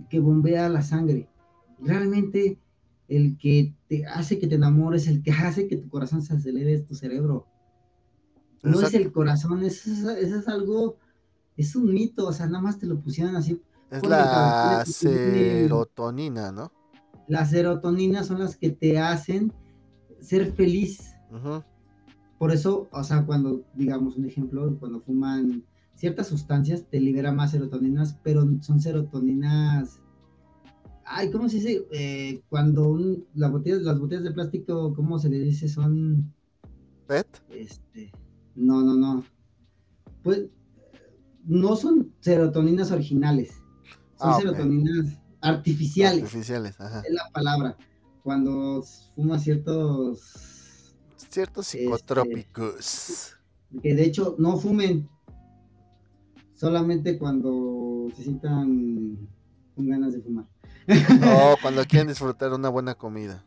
que, bombea la sangre. Realmente el que te hace que te enamores, el que hace que tu corazón se acelere es tu cerebro. No es el corazón, eso es algo, es un mito, o sea, nada más te lo pusieron así es la serotonina, ¿no? Las serotoninas son las que te hacen ser feliz. Por eso, o sea, cuando, digamos un ejemplo, cuando fuman ciertas sustancias, te libera más serotoninas, pero son serotoninas. Ay, ¿cómo se dice? Eh, cuando las botellas de plástico, ¿cómo se le dice? Son. ¿PET? Este. No, no, no. Pues no son serotoninas originales. Son ah, serotoninas artificiales. Artificiales, ajá. Es la palabra. Cuando fuma ciertos. Ciertos este, psicotrópicos. que de hecho no fumen. Solamente cuando se sientan con ganas de fumar. O cuando quieren disfrutar una buena comida.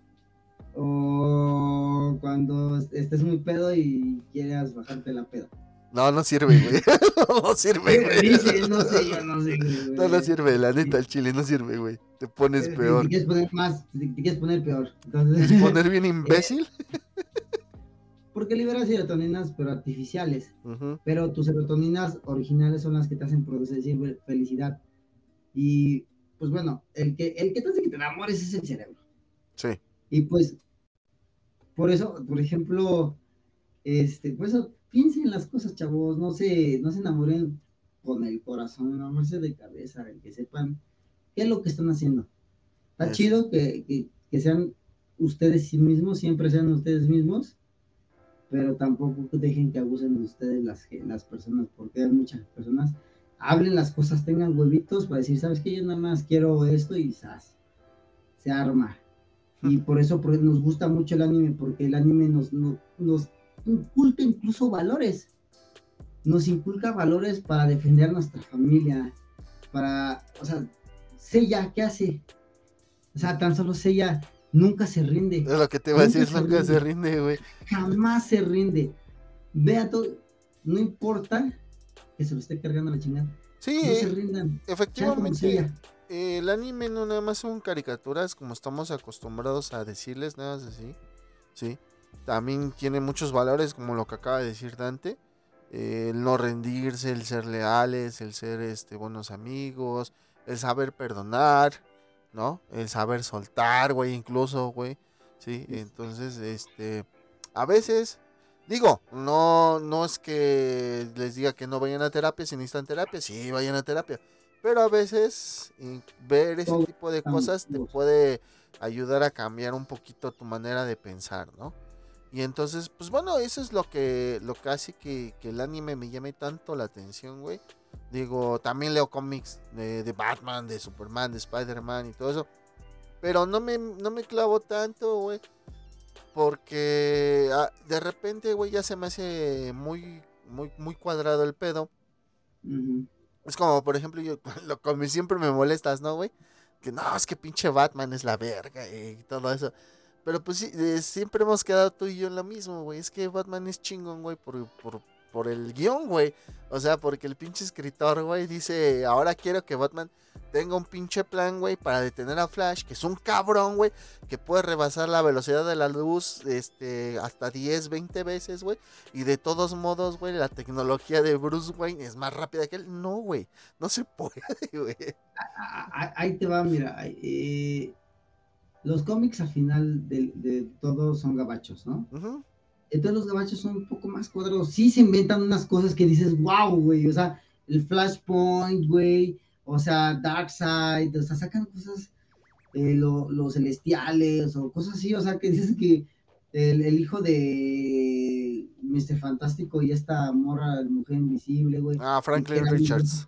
O cuando estés muy pedo y quieras bajarte la peda. No, no sirve, güey. no sirve, güey. no sé, yo no sé, güey. No, no sirve, la neta, el chile no sirve, güey. Te pones peor. Te quieres poner más, te, quieres poner peor. Entonces, ¿Quieres poner bien imbécil? porque liberas serotoninas, pero artificiales. Pero tus serotoninas originales son las que te hacen producir felicidad. Y, pues bueno, el que, el que te hace que te enamores es el cerebro. Sí. Y pues, por eso, por ejemplo, este, pues piensen en las cosas, chavos, no se, no se enamoren con el corazón, enamorarse de cabeza, que sepan qué es lo que están haciendo. Está chido que, que sean ustedes mismos, siempre sean ustedes mismos, pero tampoco dejen que abusen de ustedes las, las personas, porque hay muchas personas, hablen las cosas, tengan huevitos para decir, ¿sabes qué? Yo nada más quiero esto y se arma. Y por eso nos gusta mucho el anime, porque el anime nos, nos, nos inculca incluso valores. Nos inculca valores para defender nuestra familia, para, o sea, Sella, ¿qué hace? O sea, tan solo Sella nunca se rinde. Es lo que te iba a decir, nunca se rinde, güey. Jamás se rinde. Vea todo, no importa que se lo esté cargando la chingada. Sí, no se rindan. Efectivamente. el anime no nada más son caricaturas como estamos acostumbrados a decirles, nada más así. Sí. También tiene muchos valores como lo que acaba de decir Dante. el no rendirse, el ser leales, el ser este buenos amigos, el saber perdonar, ¿no? El saber soltar, güey, incluso, güey. Sí, entonces, este, a veces, digo, no, no es que les diga que no vayan a terapia si necesitan terapia, sí, vayan a terapia. Pero a veces ver ese tipo de cosas te puede ayudar a cambiar un poquito tu manera de pensar, ¿no? Y entonces, pues bueno, eso es lo que, lo que hace que, que el anime me llame tanto la atención, güey. Digo, también leo cómics de, Batman, de Superman, de Spider-Man y todo eso. Pero no me, no me clavo tanto, güey. Porque ah, de repente, güey, ya se me hace muy, muy, muy cuadrado el pedo. Es como, por ejemplo, yo, lo como siempre me molestas, ¿no, güey? Que no, es que pinche Batman es la verga y todo eso. Pero pues sí, eh, siempre hemos quedado tú y yo en lo mismo, güey. Es que Batman es chingón, güey, por, por, por el guion, güey. O sea, porque el pinche escritor, güey, dice, ahora quiero que Batman tenga un pinche plan, güey, para detener a Flash, que es un cabrón, güey, que puede rebasar la velocidad de la luz este, hasta 10, 20 veces, güey. Y de todos modos, güey, la tecnología de Bruce Wayne es más rápida que él. No, güey, no se puede, güey. Ahí te va, mira, eh, los cómics al final de, de todos son gabachos, ¿no? Ajá. Entonces los gabachos son un poco más cuadrados. Sí se inventan unas cosas que dices, wow, güey. O sea, el Flashpoint, güey. O sea, Darkseid. O sea, sacan cosas, eh, los celestiales o cosas así. O sea, que dices que el, hijo de Mr. Fantástico y esta morra, mujer invisible, güey. Ah, Franklin Richards.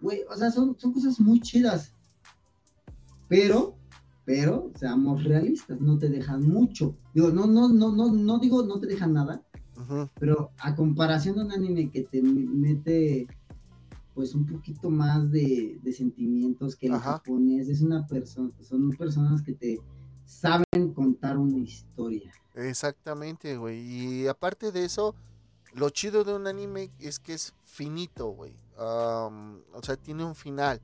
Güey, o sea, son, son cosas muy chidas. Pero pero seamos realistas, no te dejan mucho. Digo, no, no, no, no, no digo no te dejan nada, pero a comparación de un anime que te mete pues un poquito más de, sentimientos que los japonés, es una persona, son personas que te saben contar una historia. Exactamente, güey. Y aparte de eso, lo chido de un anime es que es finito, güey. o sea, tiene un final.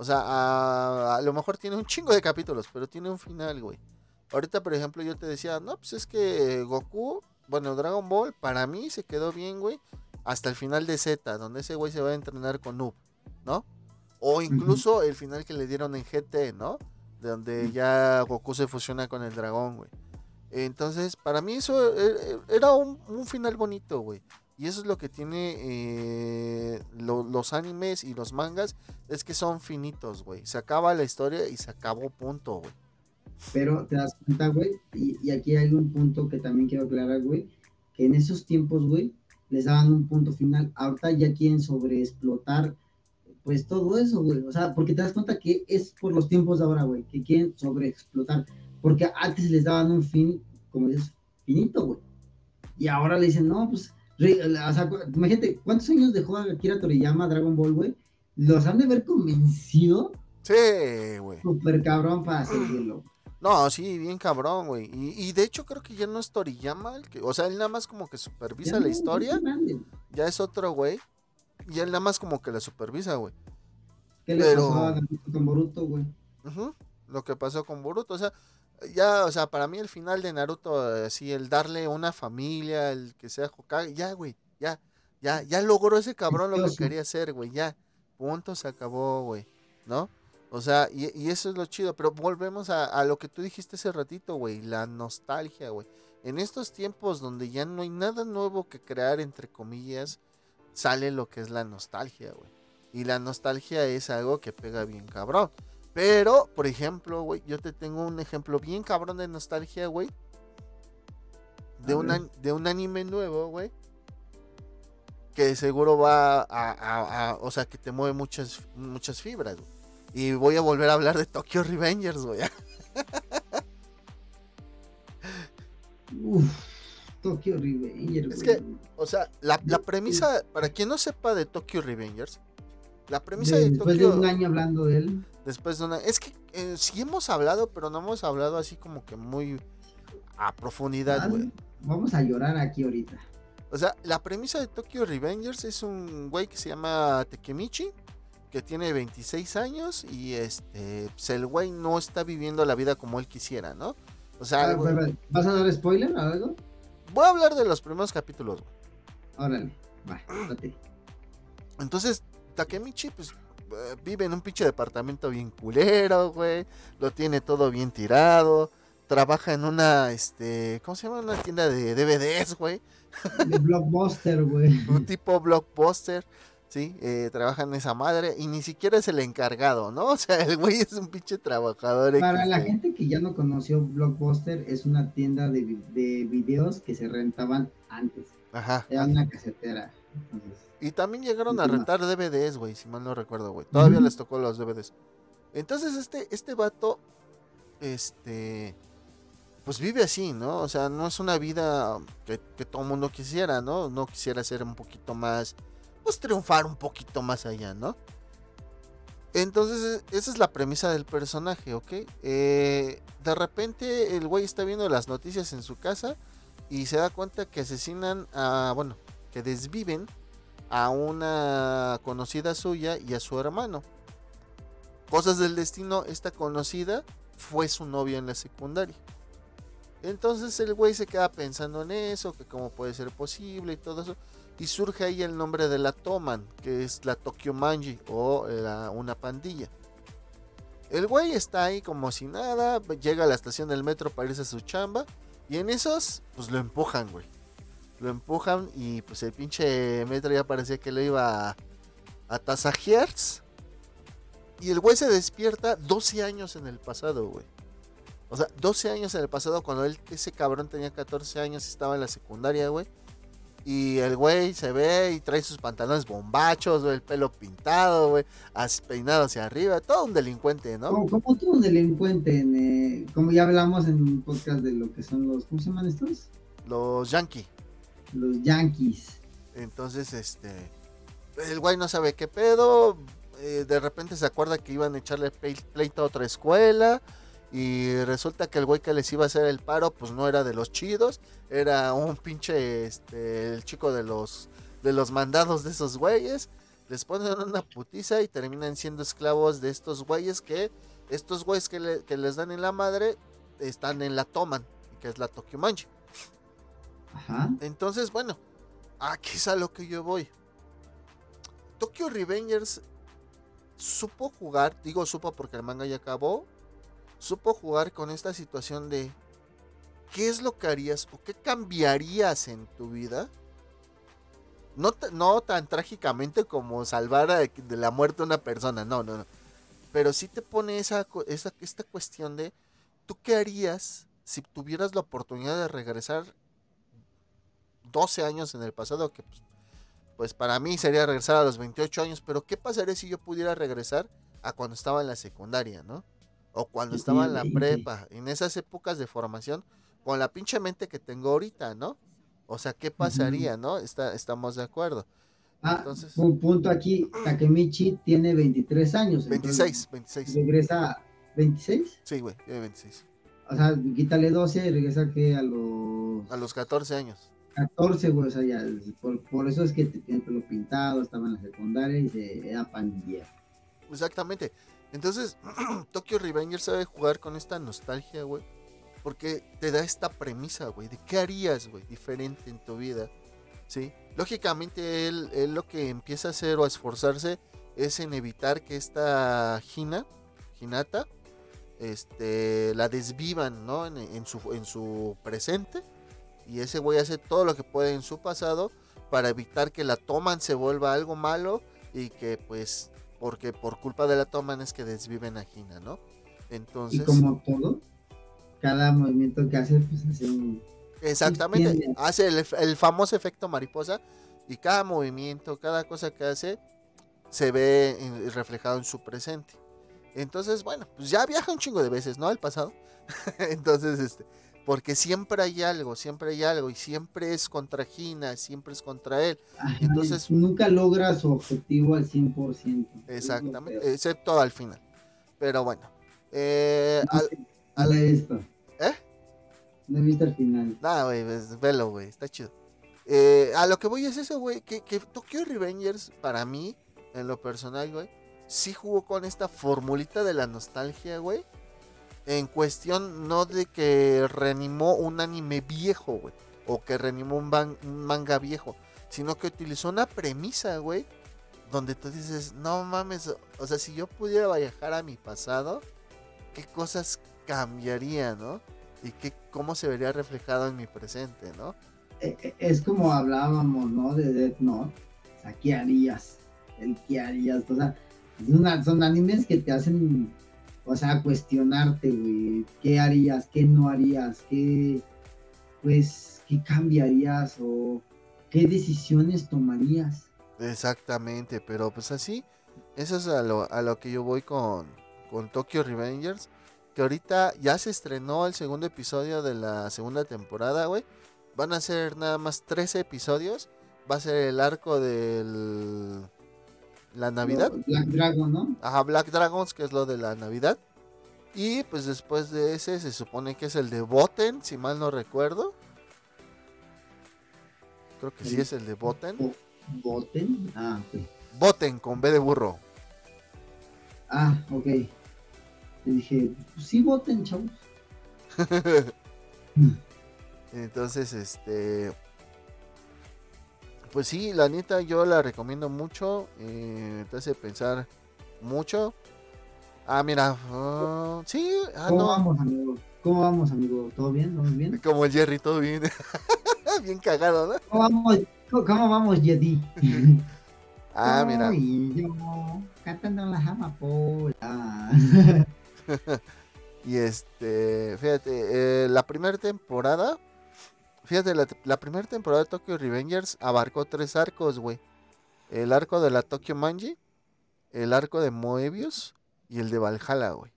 O sea, a, lo mejor tiene un chingo de capítulos, pero tiene un final, güey. Ahorita, por ejemplo, yo te decía, no, pues es que Goku, bueno, Dragon Ball, para mí se quedó bien, güey, hasta el final de Z, donde ese güey se va a entrenar con Noob, ¿no? O incluso el final que le dieron en GT, ¿no? Donde ya Goku se fusiona con el dragón, güey. Entonces, para mí eso e, e, era un, un final bonito, güey. Y eso es lo que tiene eh, los animes y los mangas, es que son finitos, güey. Se acaba la historia y se acabó punto, güey. Pero te das cuenta, güey, y, aquí hay un punto que también quiero aclarar, güey, que en esos tiempos, güey, les daban un punto final. Ahorita ya quieren sobreexplotar, pues todo eso, güey. O sea, porque te das cuenta que es por los tiempos de ahora, güey, que quieren sobreexplotar. Porque antes les daban un fin, como dices, finito, güey. Y ahora le dicen, no, pues o sea, imagínate, ¿cuántos años dejó Akira Toriyama Dragon Ball, güey? ¿Los han de haber convencido? Sí, güey. Súper cabrón para seguirlo. No, sí, bien cabrón, güey. Y, de hecho creo que ya no es Toriyama, el que, o sea, él nada más como que supervisa la historia. Ya es otro güey. Y él nada más como que la supervisa, güey. ¿Qué le pasó con Boruto, güey? Lo que pasó con Boruto, o sea, ya, o sea, para mí el final de Naruto, así, el darle una familia, el que sea Hokage, ya, güey, ya, ya, ya logró ese cabrón lo que quería hacer, güey, ya, punto, se acabó, güey, ¿no? O sea, y, eso es lo chido, pero volvemos a, a lo que tú dijiste hace ratito, güey, la nostalgia, güey. En estos tiempos donde ya no hay nada nuevo que crear, entre comillas, sale lo que es la nostalgia, güey. Y la nostalgia es algo que pega bien cabrón. Pero, por ejemplo, güey, yo te tengo un ejemplo bien cabrón de nostalgia, güey. De, un, de un anime nuevo, güey. Que seguro va a, a- a- O sea, que te mueve muchas, muchas fibras, güey. Y voy a volver a hablar de Tokyo Revengers, güey. Uf, Tokyo Revenger, Es que- O sea, la, la premisa, para quien no sepa de Tokyo Revengers, la premisa de, Después de un año hablando de él. Después de una. Es que eh, sí hemos hablado, pero no hemos hablado así como que muy a profundidad, güey. Vamos a llorar aquí ahorita. O sea, la premisa de Tokyo Revengers es un güey que se llama Takemichi, que tiene 26 años y este, pues el güey no está viviendo la vida como él quisiera, ¿no? O sea, Ah, güey- espera, ¿Vas a dar spoiler o algo? voy a hablar de los primeros capítulos, güey. Órale, va, date. Entonces, Takemichi, pues, eh, vive en un pinche departamento bien culero, güey. Lo tiene todo bien tirado. Trabaja en una, este, ¿cómo se llama? Una tienda de DVDs, güey. De Blockbuster, güey. Un tipo blockbuster, ¿sí? Eh, trabaja en esa madre y ni siquiera es el encargado, ¿no? O sea, el güey es un pinche trabajador. Para la güey. gente que ya no conoció Blockbuster, es una tienda de, de videos que se rentaban antes. Ajá. Era una casetera. Entonces, Y también llegaron a rentar DVDs, güey, si mal no recuerdo, güey. Todavía les tocó los DVDs. Entonces, este, este vato, este, pues vive así, ¿no? O sea, no es una vida que, que todo mundo quisiera, ¿no? No quisiera ser un poquito más, pues triunfar un poquito más allá, ¿no? Entonces, e- esa es la premisa del personaje, ¿ok? Eh, de repente, el güey está viendo las noticias en su casa y se da cuenta que asesinan a, bueno, que desviven a una conocida suya y a su hermano. Cosas del destino, esta conocida fue su novia en la secundaria. Entonces el güey se queda pensando en eso, que cómo puede ser posible y todo eso. Y surge ahí el nombre de la Toman, que es la Tokyo Manji o una pandilla. El güey está ahí como si nada, llega a la estación del metro para irse a su chamba. Y en esos, pues lo empujan, güey. Lo empujan y pues el pinche metro ya parecía que lo iba a, a tasajear. Y el güey se despierta 12 años en el pasado, güey. O sea, 12 años en el pasado cuando él, ese cabrón tenía 14 años y estaba en la secundaria, güey. Y el güey se ve y trae sus pantalones bombachos, güey, el pelo pintado, güey, peinado hacia arriba, todo un delincuente, ¿no? como, como tú, un delincuente, en, eh, como ya hablamos en un podcast de lo que son los, ¿cómo se llaman estos? Los Yankee. Los Yankees. Entonces, este. El güey no sabe qué pedo. eh, de repente se acuerda que iban a echarle plei- pleito a otra escuela. Y resulta que el güey que les iba a hacer el paro, pues no era de los chidos. Era un pinche. Este, el chico de los. De los mandados de esos güeyes. Les ponen una putiza y terminan siendo esclavos de estos güeyes que. Estos güeyes que, que les dan en la madre. Están en la Toman. Que es la Tokyo Manji. Entonces, bueno, aquí es a lo que yo voy. Tokyo Revengers supo jugar, digo supo porque el manga ya acabó, supo jugar con esta situación de qué es lo que harías o qué cambiarías en tu vida. No, no tan trágicamente como salvar de la muerte a una persona, no, no, no. Pero sí te pone esa, esa, esta cuestión de, ¿tú qué harías si tuvieras la oportunidad de regresar 12 años en el pasado, que pues, pues para mí sería regresar a los 28 años, pero ¿qué pasaría si yo pudiera regresar a cuando estaba en la secundaria, ¿no? O cuando estaba en la prepa, en esas épocas de formación, con la pinche mente que tengo ahorita, ¿no? O sea, ¿qué pasaría, no? Está, estamos de acuerdo. Ah, Entonces- un punto aquí, Takemichi tiene 23 años. entonces 26, 26. Regresa a 26. Sí, güey, tiene 26. O sea, quítale 12 y regresa que a los A los 14 años. 14, güey. O sea, ya, por, por eso es que te tiene el pelo pintado, estaba en la secundaria y se era pandillero. Exactamente. Entonces, Tokyo Revenger sabe jugar con esta nostalgia, güey. Porque te da esta premisa, güey, de qué harías, güey, diferente en tu vida. ¿Sí? Lógicamente, él, él lo que empieza a hacer o a esforzarse es en evitar que esta Hina, Hinata, este, la desvivan, ¿no? En, en su, en su presente. Y ese güey hace todo lo que puede en su pasado para evitar que la toman se vuelva algo malo y que pues porque por culpa de la Toman es que desviven a Hina, ¿no? Entonces... Y como todo, cada movimiento que hace, pues hace un... Exactamente, hace el, el famoso efecto mariposa y cada movimiento, cada cosa que hace, se ve reflejado en su presente. Entonces, bueno, pues ya viaja un chingo de veces, ¿no? Al pasado. Entonces, este, porque siempre hay algo, siempre hay algo, y siempre es contra Gina, siempre es contra él. Entonces, nunca logra su objetivo al 100%. Exactamente, excepto al final. Pero bueno. Eh, al, esto. ¿Eh? No he visto el final. Nada, güey, pues, velo, güey, está chido. Eh, a lo que voy es eso, güey, que, que Tokyo Revengers, para mí, en lo personal, güey, sí jugó con esta formulita de la nostalgia, güey en cuestión no de que reanimó un anime viejo, güey, o que reanimó un, manga viejo, sino que utilizó una premisa, güey, donde tú dices, no mames, o sea, si yo pudiera viajar a mi pasado, ¿qué cosas cambiaría, no? Y qué, cómo se vería reflejado en mi presente, ¿no? E, e, es como hablábamos, ¿no? De Death Note. O sea, ¿qué harías? El qué harías. O sea, son animes que te hacen o sea, cuestionarte, güey, qué harías, qué no harías, qué, pues, qué cambiarías o qué decisiones tomarías. Exactamente, pero pues así, eso es a lo, a lo que yo voy con, con Tokyo Revengers, que ahorita ya se estrenó el segundo episodio de la segunda temporada, güey. Van a ser nada más 13 episodios. Va a ser el arco del la Navidad. Black Dragon, ¿no? Ajá, Black Dragons, que es lo de la Navidad. Y pues después de ese se supone que es el de Boten, si mal no recuerdo. Creo que sí es el de Boten. ¿Boten? Ah, ok. Boten con B de burro. Ah, ok. Le dije, sí, Boten, chavos. Entonces, este pues sí, la neta yo la recomiendo mucho. Eh, te hace pensar mucho. Ah, mira. Uh, sí, ah, ¿Cómo vamos, amigo? ¿Cómo vamos, amigo? ¿Todo bien? ¿Todo bien? Como el Jerry, todo bien. bien cagado, ¿no? ¿Cómo vamos, cómo vamos Jerry? ah, mira. Y yo cantando la amapola. y este, fíjate, eh, la primera temporada Fíjate, la, primera temporada de Tokyo Revengers abarcó tres arcos, güey. El arco de la Tokyo Manji, el arco de Moebius y el de Valhalla, güey.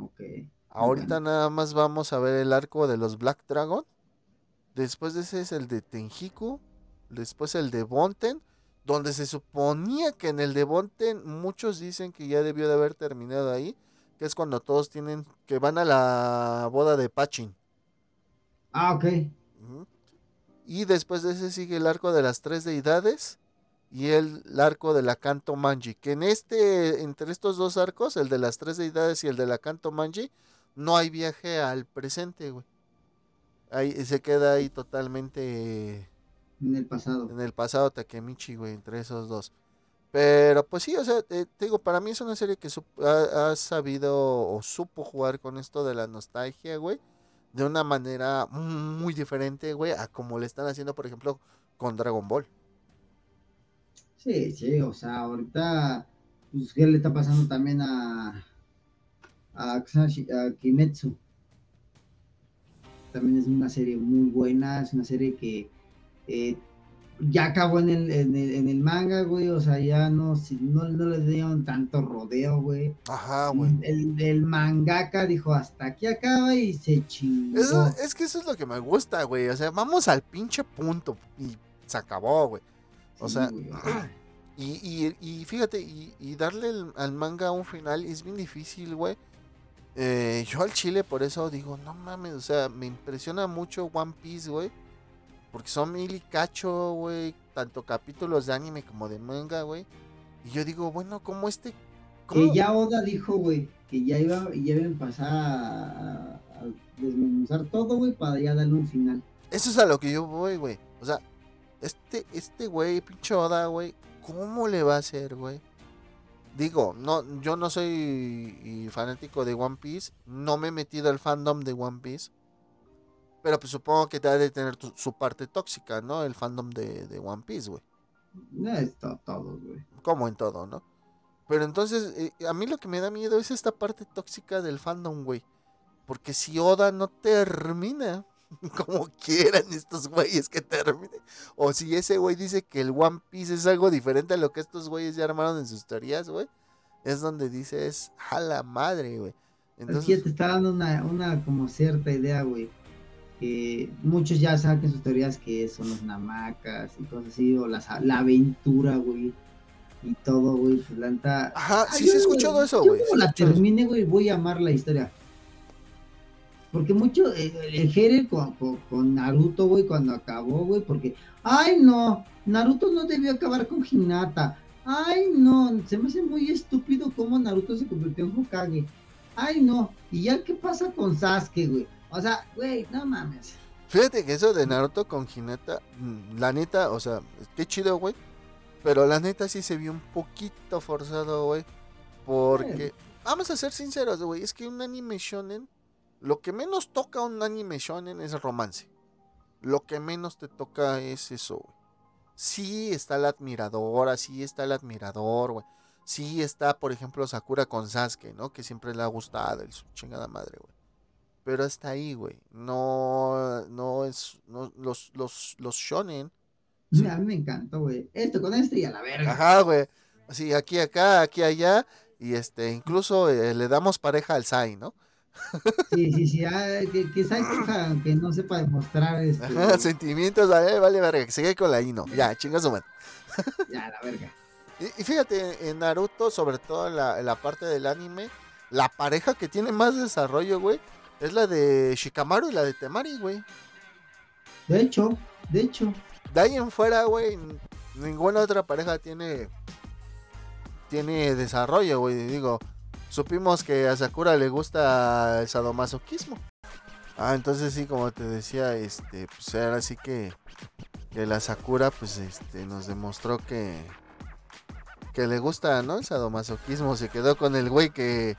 Ok. Ahorita nada más vamos a ver el arco de los Black Dragon. Después de ese es el de Tenjiku. Después el de Bonten. Donde se suponía que en el de Bonten muchos dicen que ya debió de haber terminado ahí. Que es cuando todos tienen que van a la boda de Pachin. Ah, ok. Y después de ese sigue el arco de las tres deidades y el, arco de la Canto Manji. Que en este, entre estos dos arcos, el de las tres deidades y el de la Canto Manji, no hay viaje al presente, güey. Ahí se queda ahí totalmente. En el pasado. En el pasado Takemichi, güey, entre esos dos. Pero pues sí, o sea, te, digo, para mí es una serie que ha, ha, sabido o supo jugar con esto de la nostalgia, güey de una manera muy diferente, güey, a como le están haciendo, por ejemplo, con Dragon Ball. Sí, sí, o sea, ahorita, pues, ¿qué le está pasando también a, a, Kimetsu? También es una serie muy buena, es una serie que eh, ya acabó en el, en el, en el manga, güey, o sea, ya no, no, no le dieron tanto rodeo, güey. Ajá, güey. El, el, mangaka dijo, hasta aquí acaba y se chingó. es que eso es lo que me gusta, güey, o sea, vamos al pinche punto y se acabó, güey. O sea, y, y, y, fíjate, y, y darle al manga un final es bien difícil, güey. Eh, yo al chile por eso digo, no mames, o sea, me impresiona mucho One Piece, güey porque son mil y cacho, güey. Tanto capítulos de anime como de manga, güey. Y yo digo, bueno, ¿cómo este? Que ya Oda dijo, güey, que ya iba, ya iba a empezar a, desmenuzar todo, güey, para ya darle un final. Eso es a lo que yo voy, güey. O sea, este, este güey, pinche Oda, güey, ¿cómo le va a hacer, güey? Digo, no, yo no soy fanático de One Piece. No me he metido al fandom de One Piece. Pero pues supongo que te ha de tener su parte tóxica, ¿no? El fandom de, One Piece, güey. No es to- todo, güey. Como en todo, ¿no? Pero entonces, eh, a mí lo que me da miedo es esta parte tóxica del fandom, güey. Porque si Oda no termina como quieran estos güeyes que termine, o si ese güey dice que el One Piece es algo diferente a lo que estos güeyes ya armaron en sus teorías, güey, es donde dices, a la madre, güey. Así Entonces, te está dando una, una como cierta idea, güey. Que muchos ya saben sus teorías que son los namacas y cosas así, o las, la aventura, güey. Y todo, güey, pues la neta- ajá, Ah, sí se ha escuchado eso, güey. como la termine, güey, voy a amar la historia. Porque mucho, eh, el Jere con, con- con Naruto, güey, cuando acabó, güey, porque, ay, no, Naruto no debió acabar con Hinata. Ay, no, se me hace muy estúpido cómo Naruto se convirtió en Hokage. Ay, no, y ya qué pasa con Sasuke, güey. O sea, güey, no mames. Fíjate que eso de Naruto con Hinata, mm, la neta, o sea, qué chido, güey. Pero la neta sí se vio un poquito forzado, güey. Porque, vamos a ser sinceros, güey, es que un anime shonen, lo que menos toca un anime shonen es romance. Lo que menos te toca es eso, güey. Sí está la admiradora, sí está el admirador, güey. Sí está, por ejemplo, Sakura con Sasuke, ¿no? Que siempre le ha gustado, el su chingada madre, güey. Pero hasta ahí, güey. No, no es, no, los, los, los shonen. Sí. A mí me encantó, güey. Esto con esto y a la verga. Ajá, güey. Así, aquí, acá, aquí, allá. Y este, incluso eh, le damos pareja al Sai, ¿no? Sí, sí, sí, ah, que, que Sai aunque no sepa demostrar este, Ajá, sentimientos, eh, vale, verga, que sigue con la Ino. Ya, chinga su madre. ya, la verga. Y, y fíjate, en Naruto, sobre todo en la, en la parte del anime, la pareja que tiene más desarrollo, güey, es la de Shikamaru y la de Temari, güey. De hecho, de hecho, De ahí en fuera, güey, ninguna otra pareja tiene tiene desarrollo, güey. Digo, supimos que a Sakura le gusta el sadomasoquismo. Ah, entonces sí, como te decía, este, pues ahora sí que, que la Sakura, pues, este, nos demostró que que le gusta, ¿no? El sadomasoquismo. Se quedó con el güey que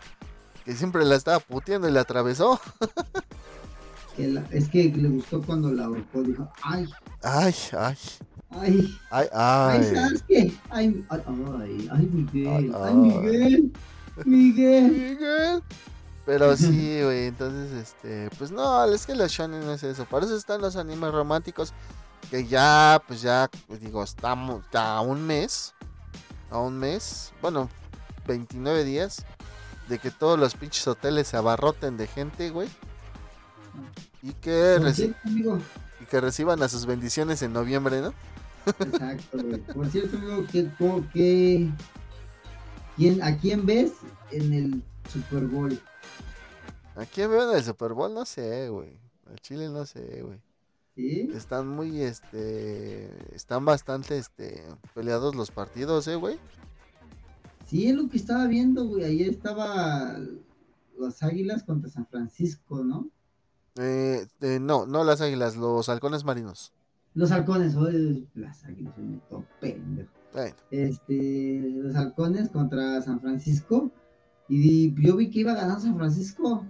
que siempre la estaba puteando y la atravesó. que la- es que le gustó cuando la ahorcó, dijo, ay, Ay, ay, ay, ay, ay, ay. ¿sabes qué? Ay, ay, ay, ay, Miguel, Ay, ay, ay. Miguel, Miguel. Miguel. Pero sí, güey, entonces, este, pues no, es que los shonen no es eso. Por eso están los animes románticos que ya, pues ya, digo, estamos a un mes, a un mes, bueno, 29 días de que todos los pinches hoteles se abarroten de gente, güey. Y que, Por reci- cierto, amigo, y que reciban a sus bendiciones en noviembre, ¿no? exacto, güey. Por cierto, amigo, que, co- que, ¿quién, ¿a quién ves en el Super Bowl? ¿A quién veo en el Super Bowl? No sé, güey. Al Chile no sé, güey. ¿Sí? Están muy, este, están bastante, este, peleados los partidos, eh, güey. Sí, es lo que estaba viendo, güey. Ayer estaba los Águilas contra San Francisco, ¿no? Eh, eh, no, no las águilas, los halcones marinos. Los halcones, oye, las águilas, todo pendejo. Bueno, Este, los halcones contra San Francisco. Y yo vi que iba a ganar San Francisco.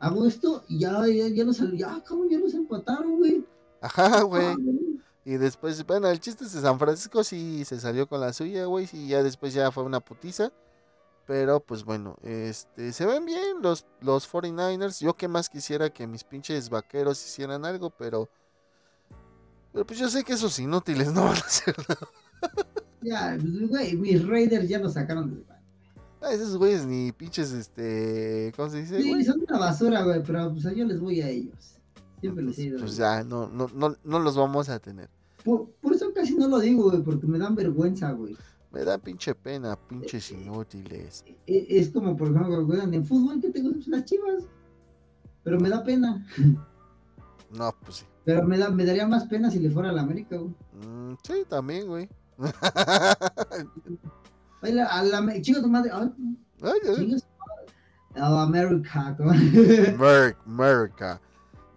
Hago esto y ya, ya, ya los, ya, cabrón, ya los empataron, güey. ajá, güey. Ah, güey. Y después, bueno, el chiste es de San Francisco sí se salió con la suya, güey. Y ya después ya fue una putiza. Pero pues bueno, este, se ven bien los, los 49ers. Yo que más quisiera que mis pinches vaqueros hicieran algo, pero... Pero pues yo sé que esos inútiles no van a hacer nada. Ya, pues, güey, mis Raiders ya los sacaron del baño. Ah, Esos güeyes ni pinches, este... ¿Cómo se dice, Sí, güey? son una basura, güey, pero pues yo les voy a ellos. Siempre les he ido. Pues ya, no, no, no, no los vamos a tener. Por, por eso casi no lo digo, güey, porque me dan vergüenza, güey. Me da pinche pena, pinches inútiles. E- Es como, por ejemplo, juegan en fútbol, que tengo las chivas. Pero me da pena. No, pues sí. Pero me, da, me daría más pena si le fuera a la América, güey. Mm, sí, también, güey. A la, chinga tu madre. Ay, Ay. A la América, America.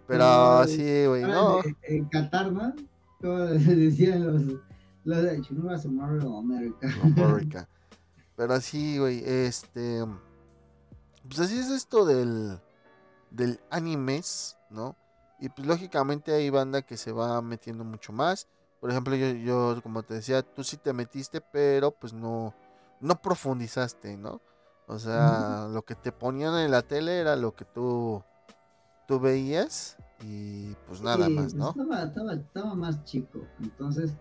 Pero sí, güey, no. En, en Qatar, ¿no? Como decían los. Los de Chingas Mario América. America. Pero sí, güey, este. Pues así es esto del. Del animes, ¿no? Y pues lógicamente hay banda que se va metiendo mucho más. por ejemplo, yo, yo, como te decía, tú sí te metiste, pero pues no, no profundizaste, ¿no? O sea, lo que te ponían en la tele era lo que tú, tú veías y pues nada más, pues, ¿no? Estaba, estaba, estaba más chico, entonces,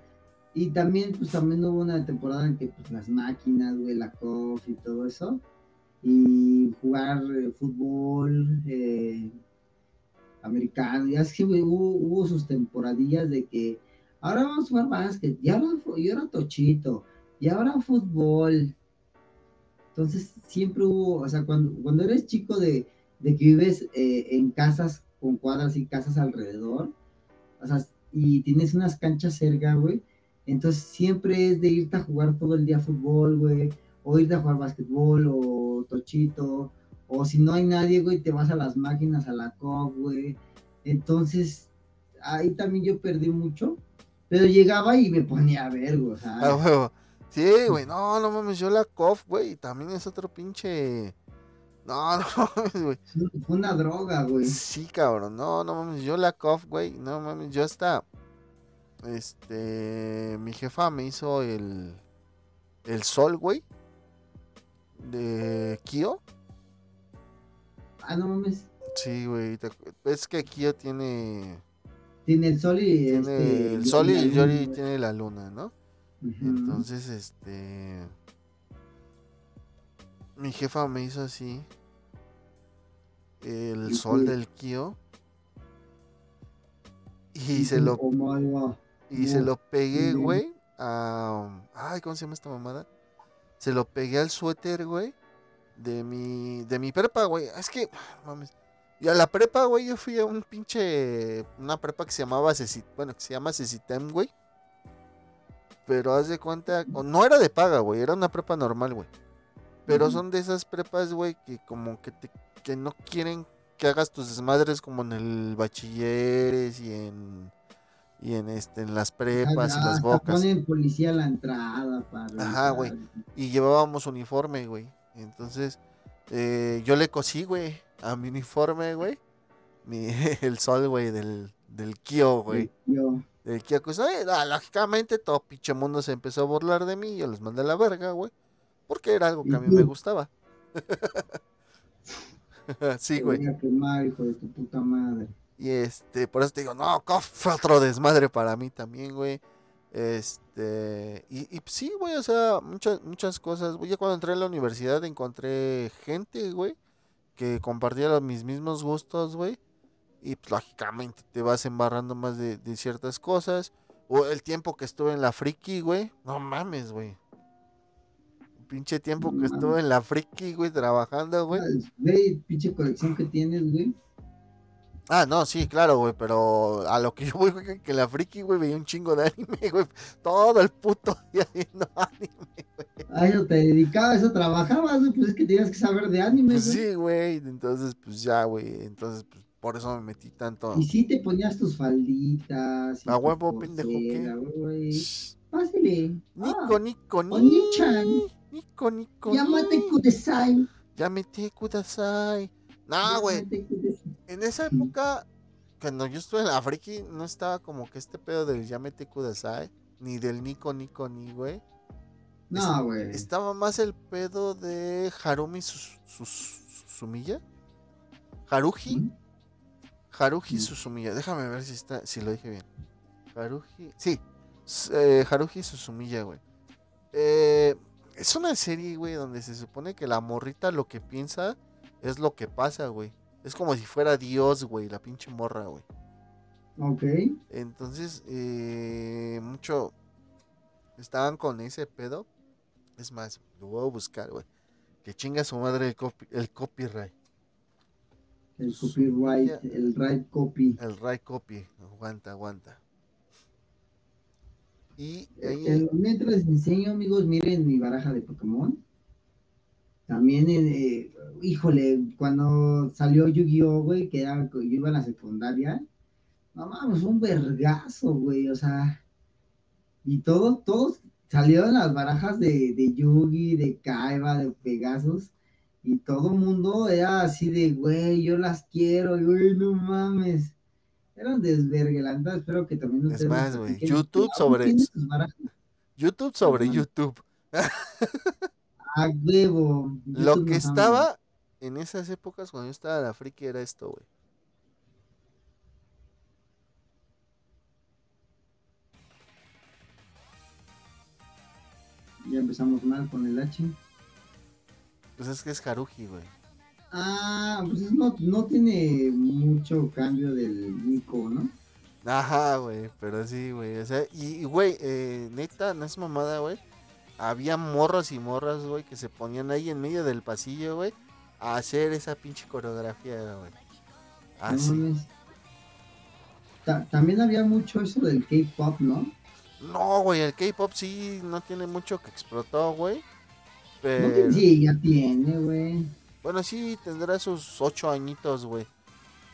y también, pues también hubo una temporada en que pues las máquinas, güey, la COF y todo eso, y jugar eh, fútbol eh, americano, ya es que güey, hubo, hubo sus temporadillas de que ahora vamos a jugar básquet, y ahora, y ahora tochito, y ahora fútbol. Entonces siempre hubo, o sea, cuando, cuando eres chico de, de que vives eh, en casas con cuadras y casas alrededor, o sea, y tienes unas canchas cerca, güey, entonces siempre es de irte a jugar todo el día fútbol, güey, o irte a jugar básquetbol o tochito, o si no hay nadie, güey, te vas a las máquinas, a la COP, güey. Entonces, ahí también yo perdí mucho, pero llegaba y me ponía a ver, güey. Sí, güey, no, no mames, yo la COF, güey, también es otro pinche... No, no mames, güey. fue una droga, güey. Sí, cabrón, no, no mames, yo la COF, güey, no mames, yo hasta... Este... Mi jefa me hizo el... El sol, güey. De Kio. Ah, no mames. Sí, güey, es que Kio tiene... Tiene el sol y Tiene este. el sol y Yori güey. tiene la luna, ¿no? Entonces, este. Mi jefa me hizo así. El sol del Kio. Y se lo, y se lo pegué, güey. A. Ay, ¿cómo se llama esta mamada? Se lo pegué al suéter, güey. De mi. De mi prepa, güey. Es que. Mames. Y a la prepa, güey, yo fui a un pinche. Una prepa que se llamaba Ceci- Bueno, que se llama Cecitem, güey. Pero haz de cuenta. No era de paga, güey. Era una prepa normal, güey. Pero son de esas prepas, güey, que como que te, que no quieren que hagas tus desmadres como en el bachilleres y en. Y en este, en las prepas y las bocas. ponen policía a la entrada para. Ajá, güey. y llevábamos uniforme, güey. Entonces, eh, yo le cosí, güey, a mi uniforme, güey. Mi, el sol, güey, del, del Kio, güey. Del Kio, pues, eh, ah, lógicamente, todo pinche mundo se empezó a burlar de mí. Yo les mandé a la verga, güey. Porque era algo que a mí me gustaba. sí, güey. hijo de tu puta madre. Y este, por eso te digo, no, Cof fue otro desmadre para mí también, güey. Este, y, y sí, güey, o sea, muchas, muchas cosas. güey. Ya cuando entré a la universidad encontré gente, güey, que compartía los, mis mismos gustos, güey. Y pues lógicamente te vas embarrando más de, de ciertas cosas. O el tiempo que estuve en la friki, güey. No mames, güey. Pinche tiempo No que estuve en la friki, güey, trabajando, güey. Ah, Ve, pinche colección que tienes, güey. Ah, no, sí, claro, güey, pero a lo que yo voy, güey, que la friki, güey, veía un chingo de anime, güey. Todo el puto día viendo anime, güey. A eso te dedicabas, a eso trabajabas, güey. Pues es que tenías que saber de anime, Pues güey. sí, güey, entonces, pues ya, güey, entonces, pues por eso me metí tanto. Y sí te ponías tus falditas. A huevo, pendejo, ¿qué? güey. Pásale. Ah, Nico, Nico, Nico. Oni-chan. Nico, Nico. Llámate. Kudesai. Llámate Kudasai. No, güey, en esa época, cuando yo estuve en la friki, no estaba como que este pedo del Llámate Kudasai, ni del Nico, Nico, ni, güey. No, güey. Estaba más el pedo de Harumi Sus- Sus- Suzumiya. Haruhi. ¿Mm? Haruhi Mm. Suzumiya. Déjame ver si está, si lo dije bien. Haruhi. Sí. eh, Haruhi Suzumiya, güey. Eh, es una serie, güey, donde se supone que la morrita lo que piensa es lo que pasa, güey. Es como si fuera Dios, güey, la pinche morra, güey. Ok. Entonces, eh, mucho estaban con ese pedo. Es más, lo voy a buscar, güey. Que chinga su madre el, copy- el copyright. El copyright, el right copy. El right copy. Aguanta, aguanta. Y ahí, Eh, mientras les enseño, amigos, miren mi baraja de Pokémon. También, eh, híjole, cuando salió Yu-Gi-Oh, güey, que era, yo iba a la secundaria, no mames, un vergazo, güey, o sea, y todo, todos salieron las barajas de, de Yugi, de Kaiba, de Pegasus, y todo mundo era así de, güey, yo las quiero, güey, no mames. Era un desvergue, la verdad, espero que también Es más, güey. YouTube sobre-. YouTube sobre Ajá. YouTube. A huevo. Lo que ama. estaba en esas épocas cuando yo estaba en la friki era esto, güey. Ya empezamos mal con el H. Pues es que es Haruji, güey. Ah, pues no, no tiene mucho cambio del Nico, ¿no? Ajá, güey, pero sí, güey. O sea, y, güey, eh, neta, no es mamada, güey. Había morros y morras, güey, que se ponían ahí en medio del pasillo, güey, a hacer esa pinche coreografía, güey. Así. Ta- también había mucho eso del K-pop, ¿no? No, güey, el K-pop sí no tiene mucho que explotó, güey. Pero, sí, ya tiene, güey. Bueno, sí tendrá sus ocho añitos, güey.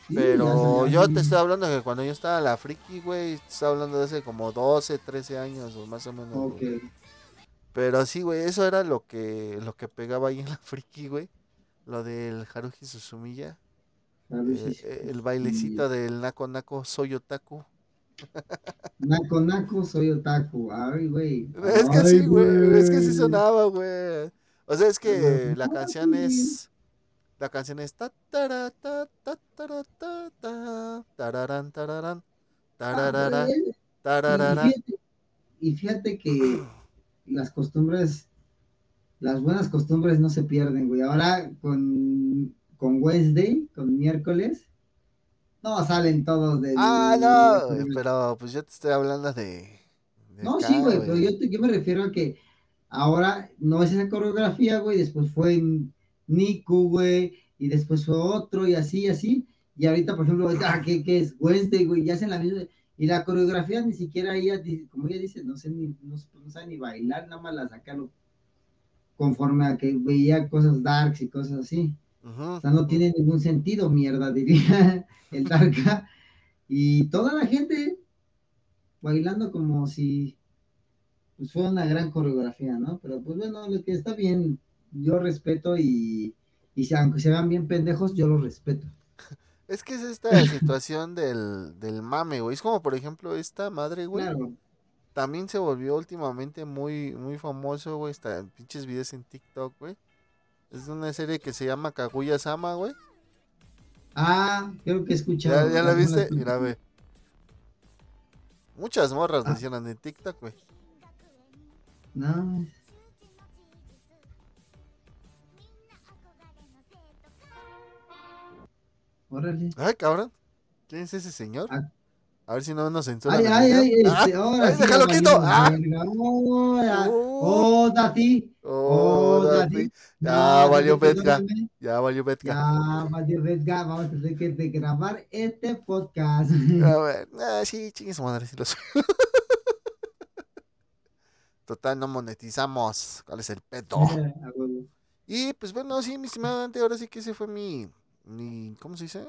Sí, ya Pero yo te estoy hablando de que cuando yo estaba en la friki, güey, te estoy hablando de hace como 12, 13 años o más o menos. Ok. güey. Pero sí, güey, eso era lo que lo que pegaba ahí en la friki, güey. Lo del Haruji Suzumiya. Haruhi eh, eh, el bailecito del Nako Nako Soy Otaku. Naco Naco, soy otaku. Ay, güey. Es que Ay, sí, güey. Es que sí sonaba, güey. O sea, es que Pero, la no, canción es. La canción es. Ta, tara, ta, ta, tara, ta, ta, tararán, tararán, tararara, y- tararara. Y fíjate, que las costumbres, las buenas costumbres no se pierden, güey. Ahora con, con Wednesday, con miércoles, no salen todos de. Ah, no, güey, pero pues yo te estoy hablando de. de No, acá, sí, güey, pero yo, te- yo me refiero a que ahora no es esa coreografía, güey, después fue Niku, güey, y después fue otro, y así, y así, y ahorita, por ejemplo, ah, ¿qué, qué es? Wednesday, güey, ya hacen la misma, y la coreografía ni siquiera ella, como ella dice, no sé ni, no, no sabe ni bailar, nada más la sacaron conforme a que veía cosas darks y cosas así. O sea, no tiene ningún sentido, mierda, diría el Darka. Y toda la gente bailando como si pues, fuera una gran coreografía, ¿no? Pero pues bueno, lo que está bien, yo respeto y, y aunque se vean bien pendejos, yo los respeto. Es que es esta situación del, del mame, güey. Es como, por ejemplo, esta madre, güey. Claro. También se volvió últimamente muy, muy famoso, güey. Está en pinches videos en TikTok, güey. Es una serie que se llama Kaguya Sama, güey. Ah, creo que he escuchado. ¿Ya, ya la viste? Mira, ve. Muchas morras Ah. hicieron en TikTok, güey. No. Órale. Ay, cabrón. ¿Quién es ese señor? Ah. A ver si no nos censuran. Ay, ay, ay, Ah, este, ahora ay, sí déjalo valió Ah. verga. Hola. Oh, Oh, Dati. oh, oh. Ya valió Dati, perdóname. Ya valió Betka. Ya valió verga. Vamos a tener que grabar este podcast. A ver, ah, sí, chingue su madre, sí. Total, no monetizamos. ¿Cuál es el pedo? A huevo. Y pues bueno, sí, mi estimado Dante, ahora sí que ese fue mi, mi ¿cómo se dice?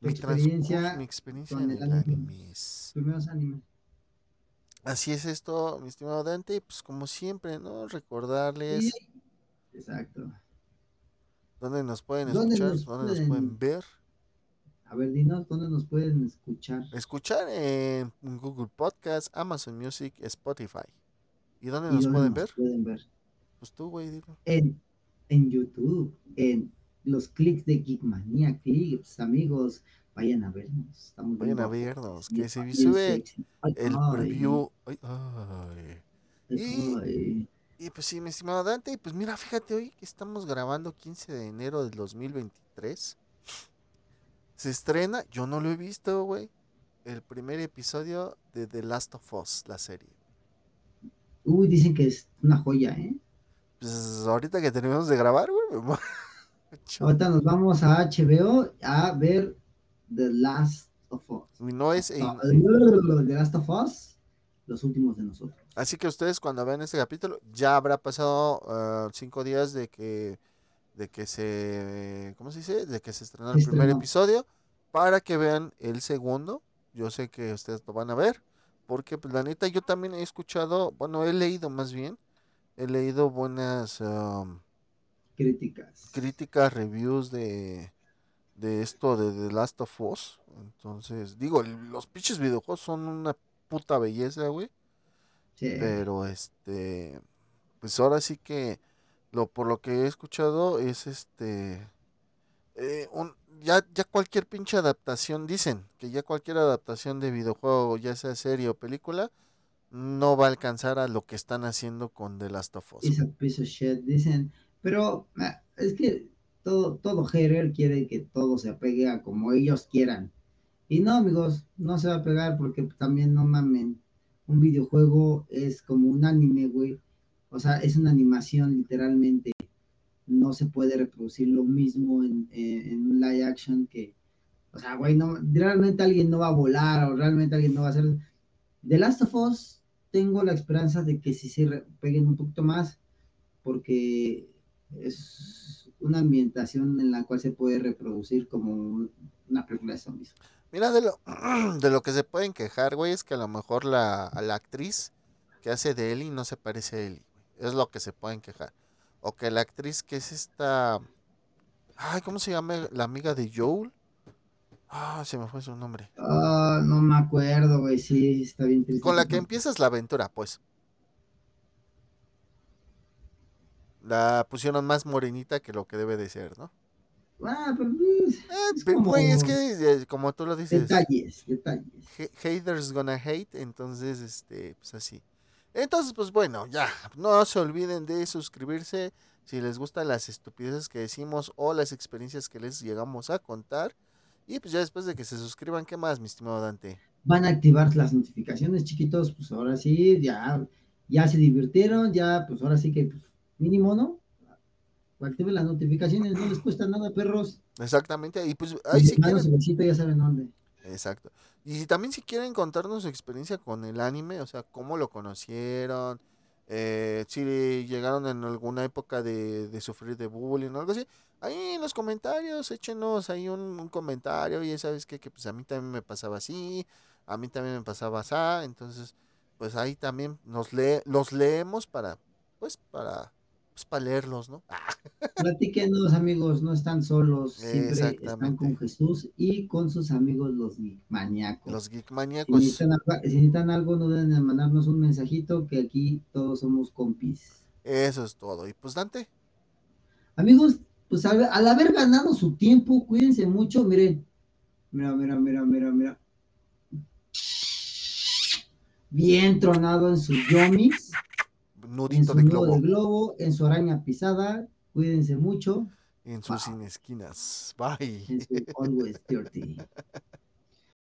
Mi experiencia mi experiencia con en el anime. animes. Primeros animes. Así es esto, mi estimado Dante, y pues como siempre, ¿no? Recordarles Sí, Exacto. dónde nos pueden ¿Dónde escuchar, nos dónde nos pueden- pueden ver. A ver, dinos dónde nos pueden escuchar. Escuchar en Google Podcast, Amazon Music, Spotify. ¿Y dónde ¿Y nos dónde pueden nos ver? pueden ver? Pues tú, güey, dilo. En, en YouTube, en los clics de Geekmania Clips, amigos, vayan a vernos. Estamos Vayan a vernos, que se sube el preview. Ay, ay. y- pues sí, mi estimado Dante, pues mira, fíjate hoy que estamos grabando 15 de enero del 2023. Se estrena, yo no lo he visto, güey, el primer episodio de The Last of Us, la serie. Uy, dicen que es una joya, ¿eh? Pues ahorita que terminamos de grabar, güey, me. Ahorita nos vamos a HBO a ver The Last of Us. No es Ah, The Last of Us, los últimos de nosotros. Así que ustedes cuando vean este capítulo ya habrá pasado ah, cinco días de que de que se ¿cómo se dice? de que se estrenó el primer episodio para que vean el segundo. Yo sé que ustedes lo van a ver porque pues la neta yo también he escuchado, bueno, he leído más bien, he leído buenas am, Críticas. críticas, reviews de de esto de The Last of Us. Entonces, digo, los pinches videojuegos son una puta belleza, güey. Sí. Pero este, pues ahora sí que lo por lo que he escuchado es este eh, un, ya, ya cualquier pinche adaptación, dicen que ya cualquier adaptación de videojuego, ya sea serie o película, no va a alcanzar a lo que están haciendo con The Last of Us. Esa piece of shit, dicen, pero ah, es que todo, todo hater quiere que todo se apegue a como ellos quieran. Y no, amigos, no se va a pegar porque también no mamen. Un videojuego es como un anime, güey. O sea, es una animación literalmente. No se puede reproducir lo mismo en, en, un live action que, o sea, güey, no, realmente alguien no va a volar o realmente alguien no va a hacer. The Last of Us, tengo la esperanza de que sí se peguen un poquito más, porque es una ambientación en la cual se puede reproducir como una película de zombies. Mira, de lo, de lo que se pueden quejar, güey, es que a lo mejor la, la actriz que hace de Ellie no se parece a Ellie. Es lo que se pueden quejar. O que la actriz que es esta... Ay, ¿cómo se llama la amiga de Joel? Ah, se me fue su nombre. Ah, no me acuerdo, güey, sí, está bien triste. Con la que empiezas la aventura, pues. La pusieron más morenita que lo que debe de ser, ¿no? Ah, pero pues, eh, güey, es que eh, como tú lo dices. Detalles, detalles. Haters gonna hate, entonces, este, pues así. Entonces, pues bueno, ya, no se olviden de suscribirse si les gustan las estupideces que decimos o las experiencias que les llegamos a contar. Y pues ya después de que se suscriban, ¿qué más, mi estimado Dante? Van a activar las notificaciones, chiquitos, pues ahora sí, ya, ya se divirtieron, ya, pues ahora sí que pues, mínimo, ¿no? Activen las notificaciones, no les cuesta nada, perros. Exactamente, y pues ahí sí ya saben dónde. Exacto. Y si, también si quieren contarnos su experiencia con el anime, o sea, cómo lo conocieron, eh, si llegaron en alguna época de, de, sufrir de bullying o algo así, ahí en los comentarios, échenos ahí un, comentario, y sabes qué, que pues a mí también me pasaba así, a mí también me pasaba así, entonces pues ahí también nos lee, los leemos para, pues para pues para leerlos, ¿no? Platíquenos, amigos, no están solos, siempre están con Jesús y con sus amigos los geekmaníacos. Los geekmaníacos. Si necesitan, algo, no deben mandarnos un mensajito que aquí todos somos compis. Eso es todo. Y pues Dante. Amigos, pues al, al haber ganado su tiempo, cuídense mucho, miren. Mira, mira, mira, mira, mira. Bien tronado en sus yomis nudito de globo. globo. En su araña pisada, cuídense mucho. En sus sin esquinas. Bye. En su always dirty.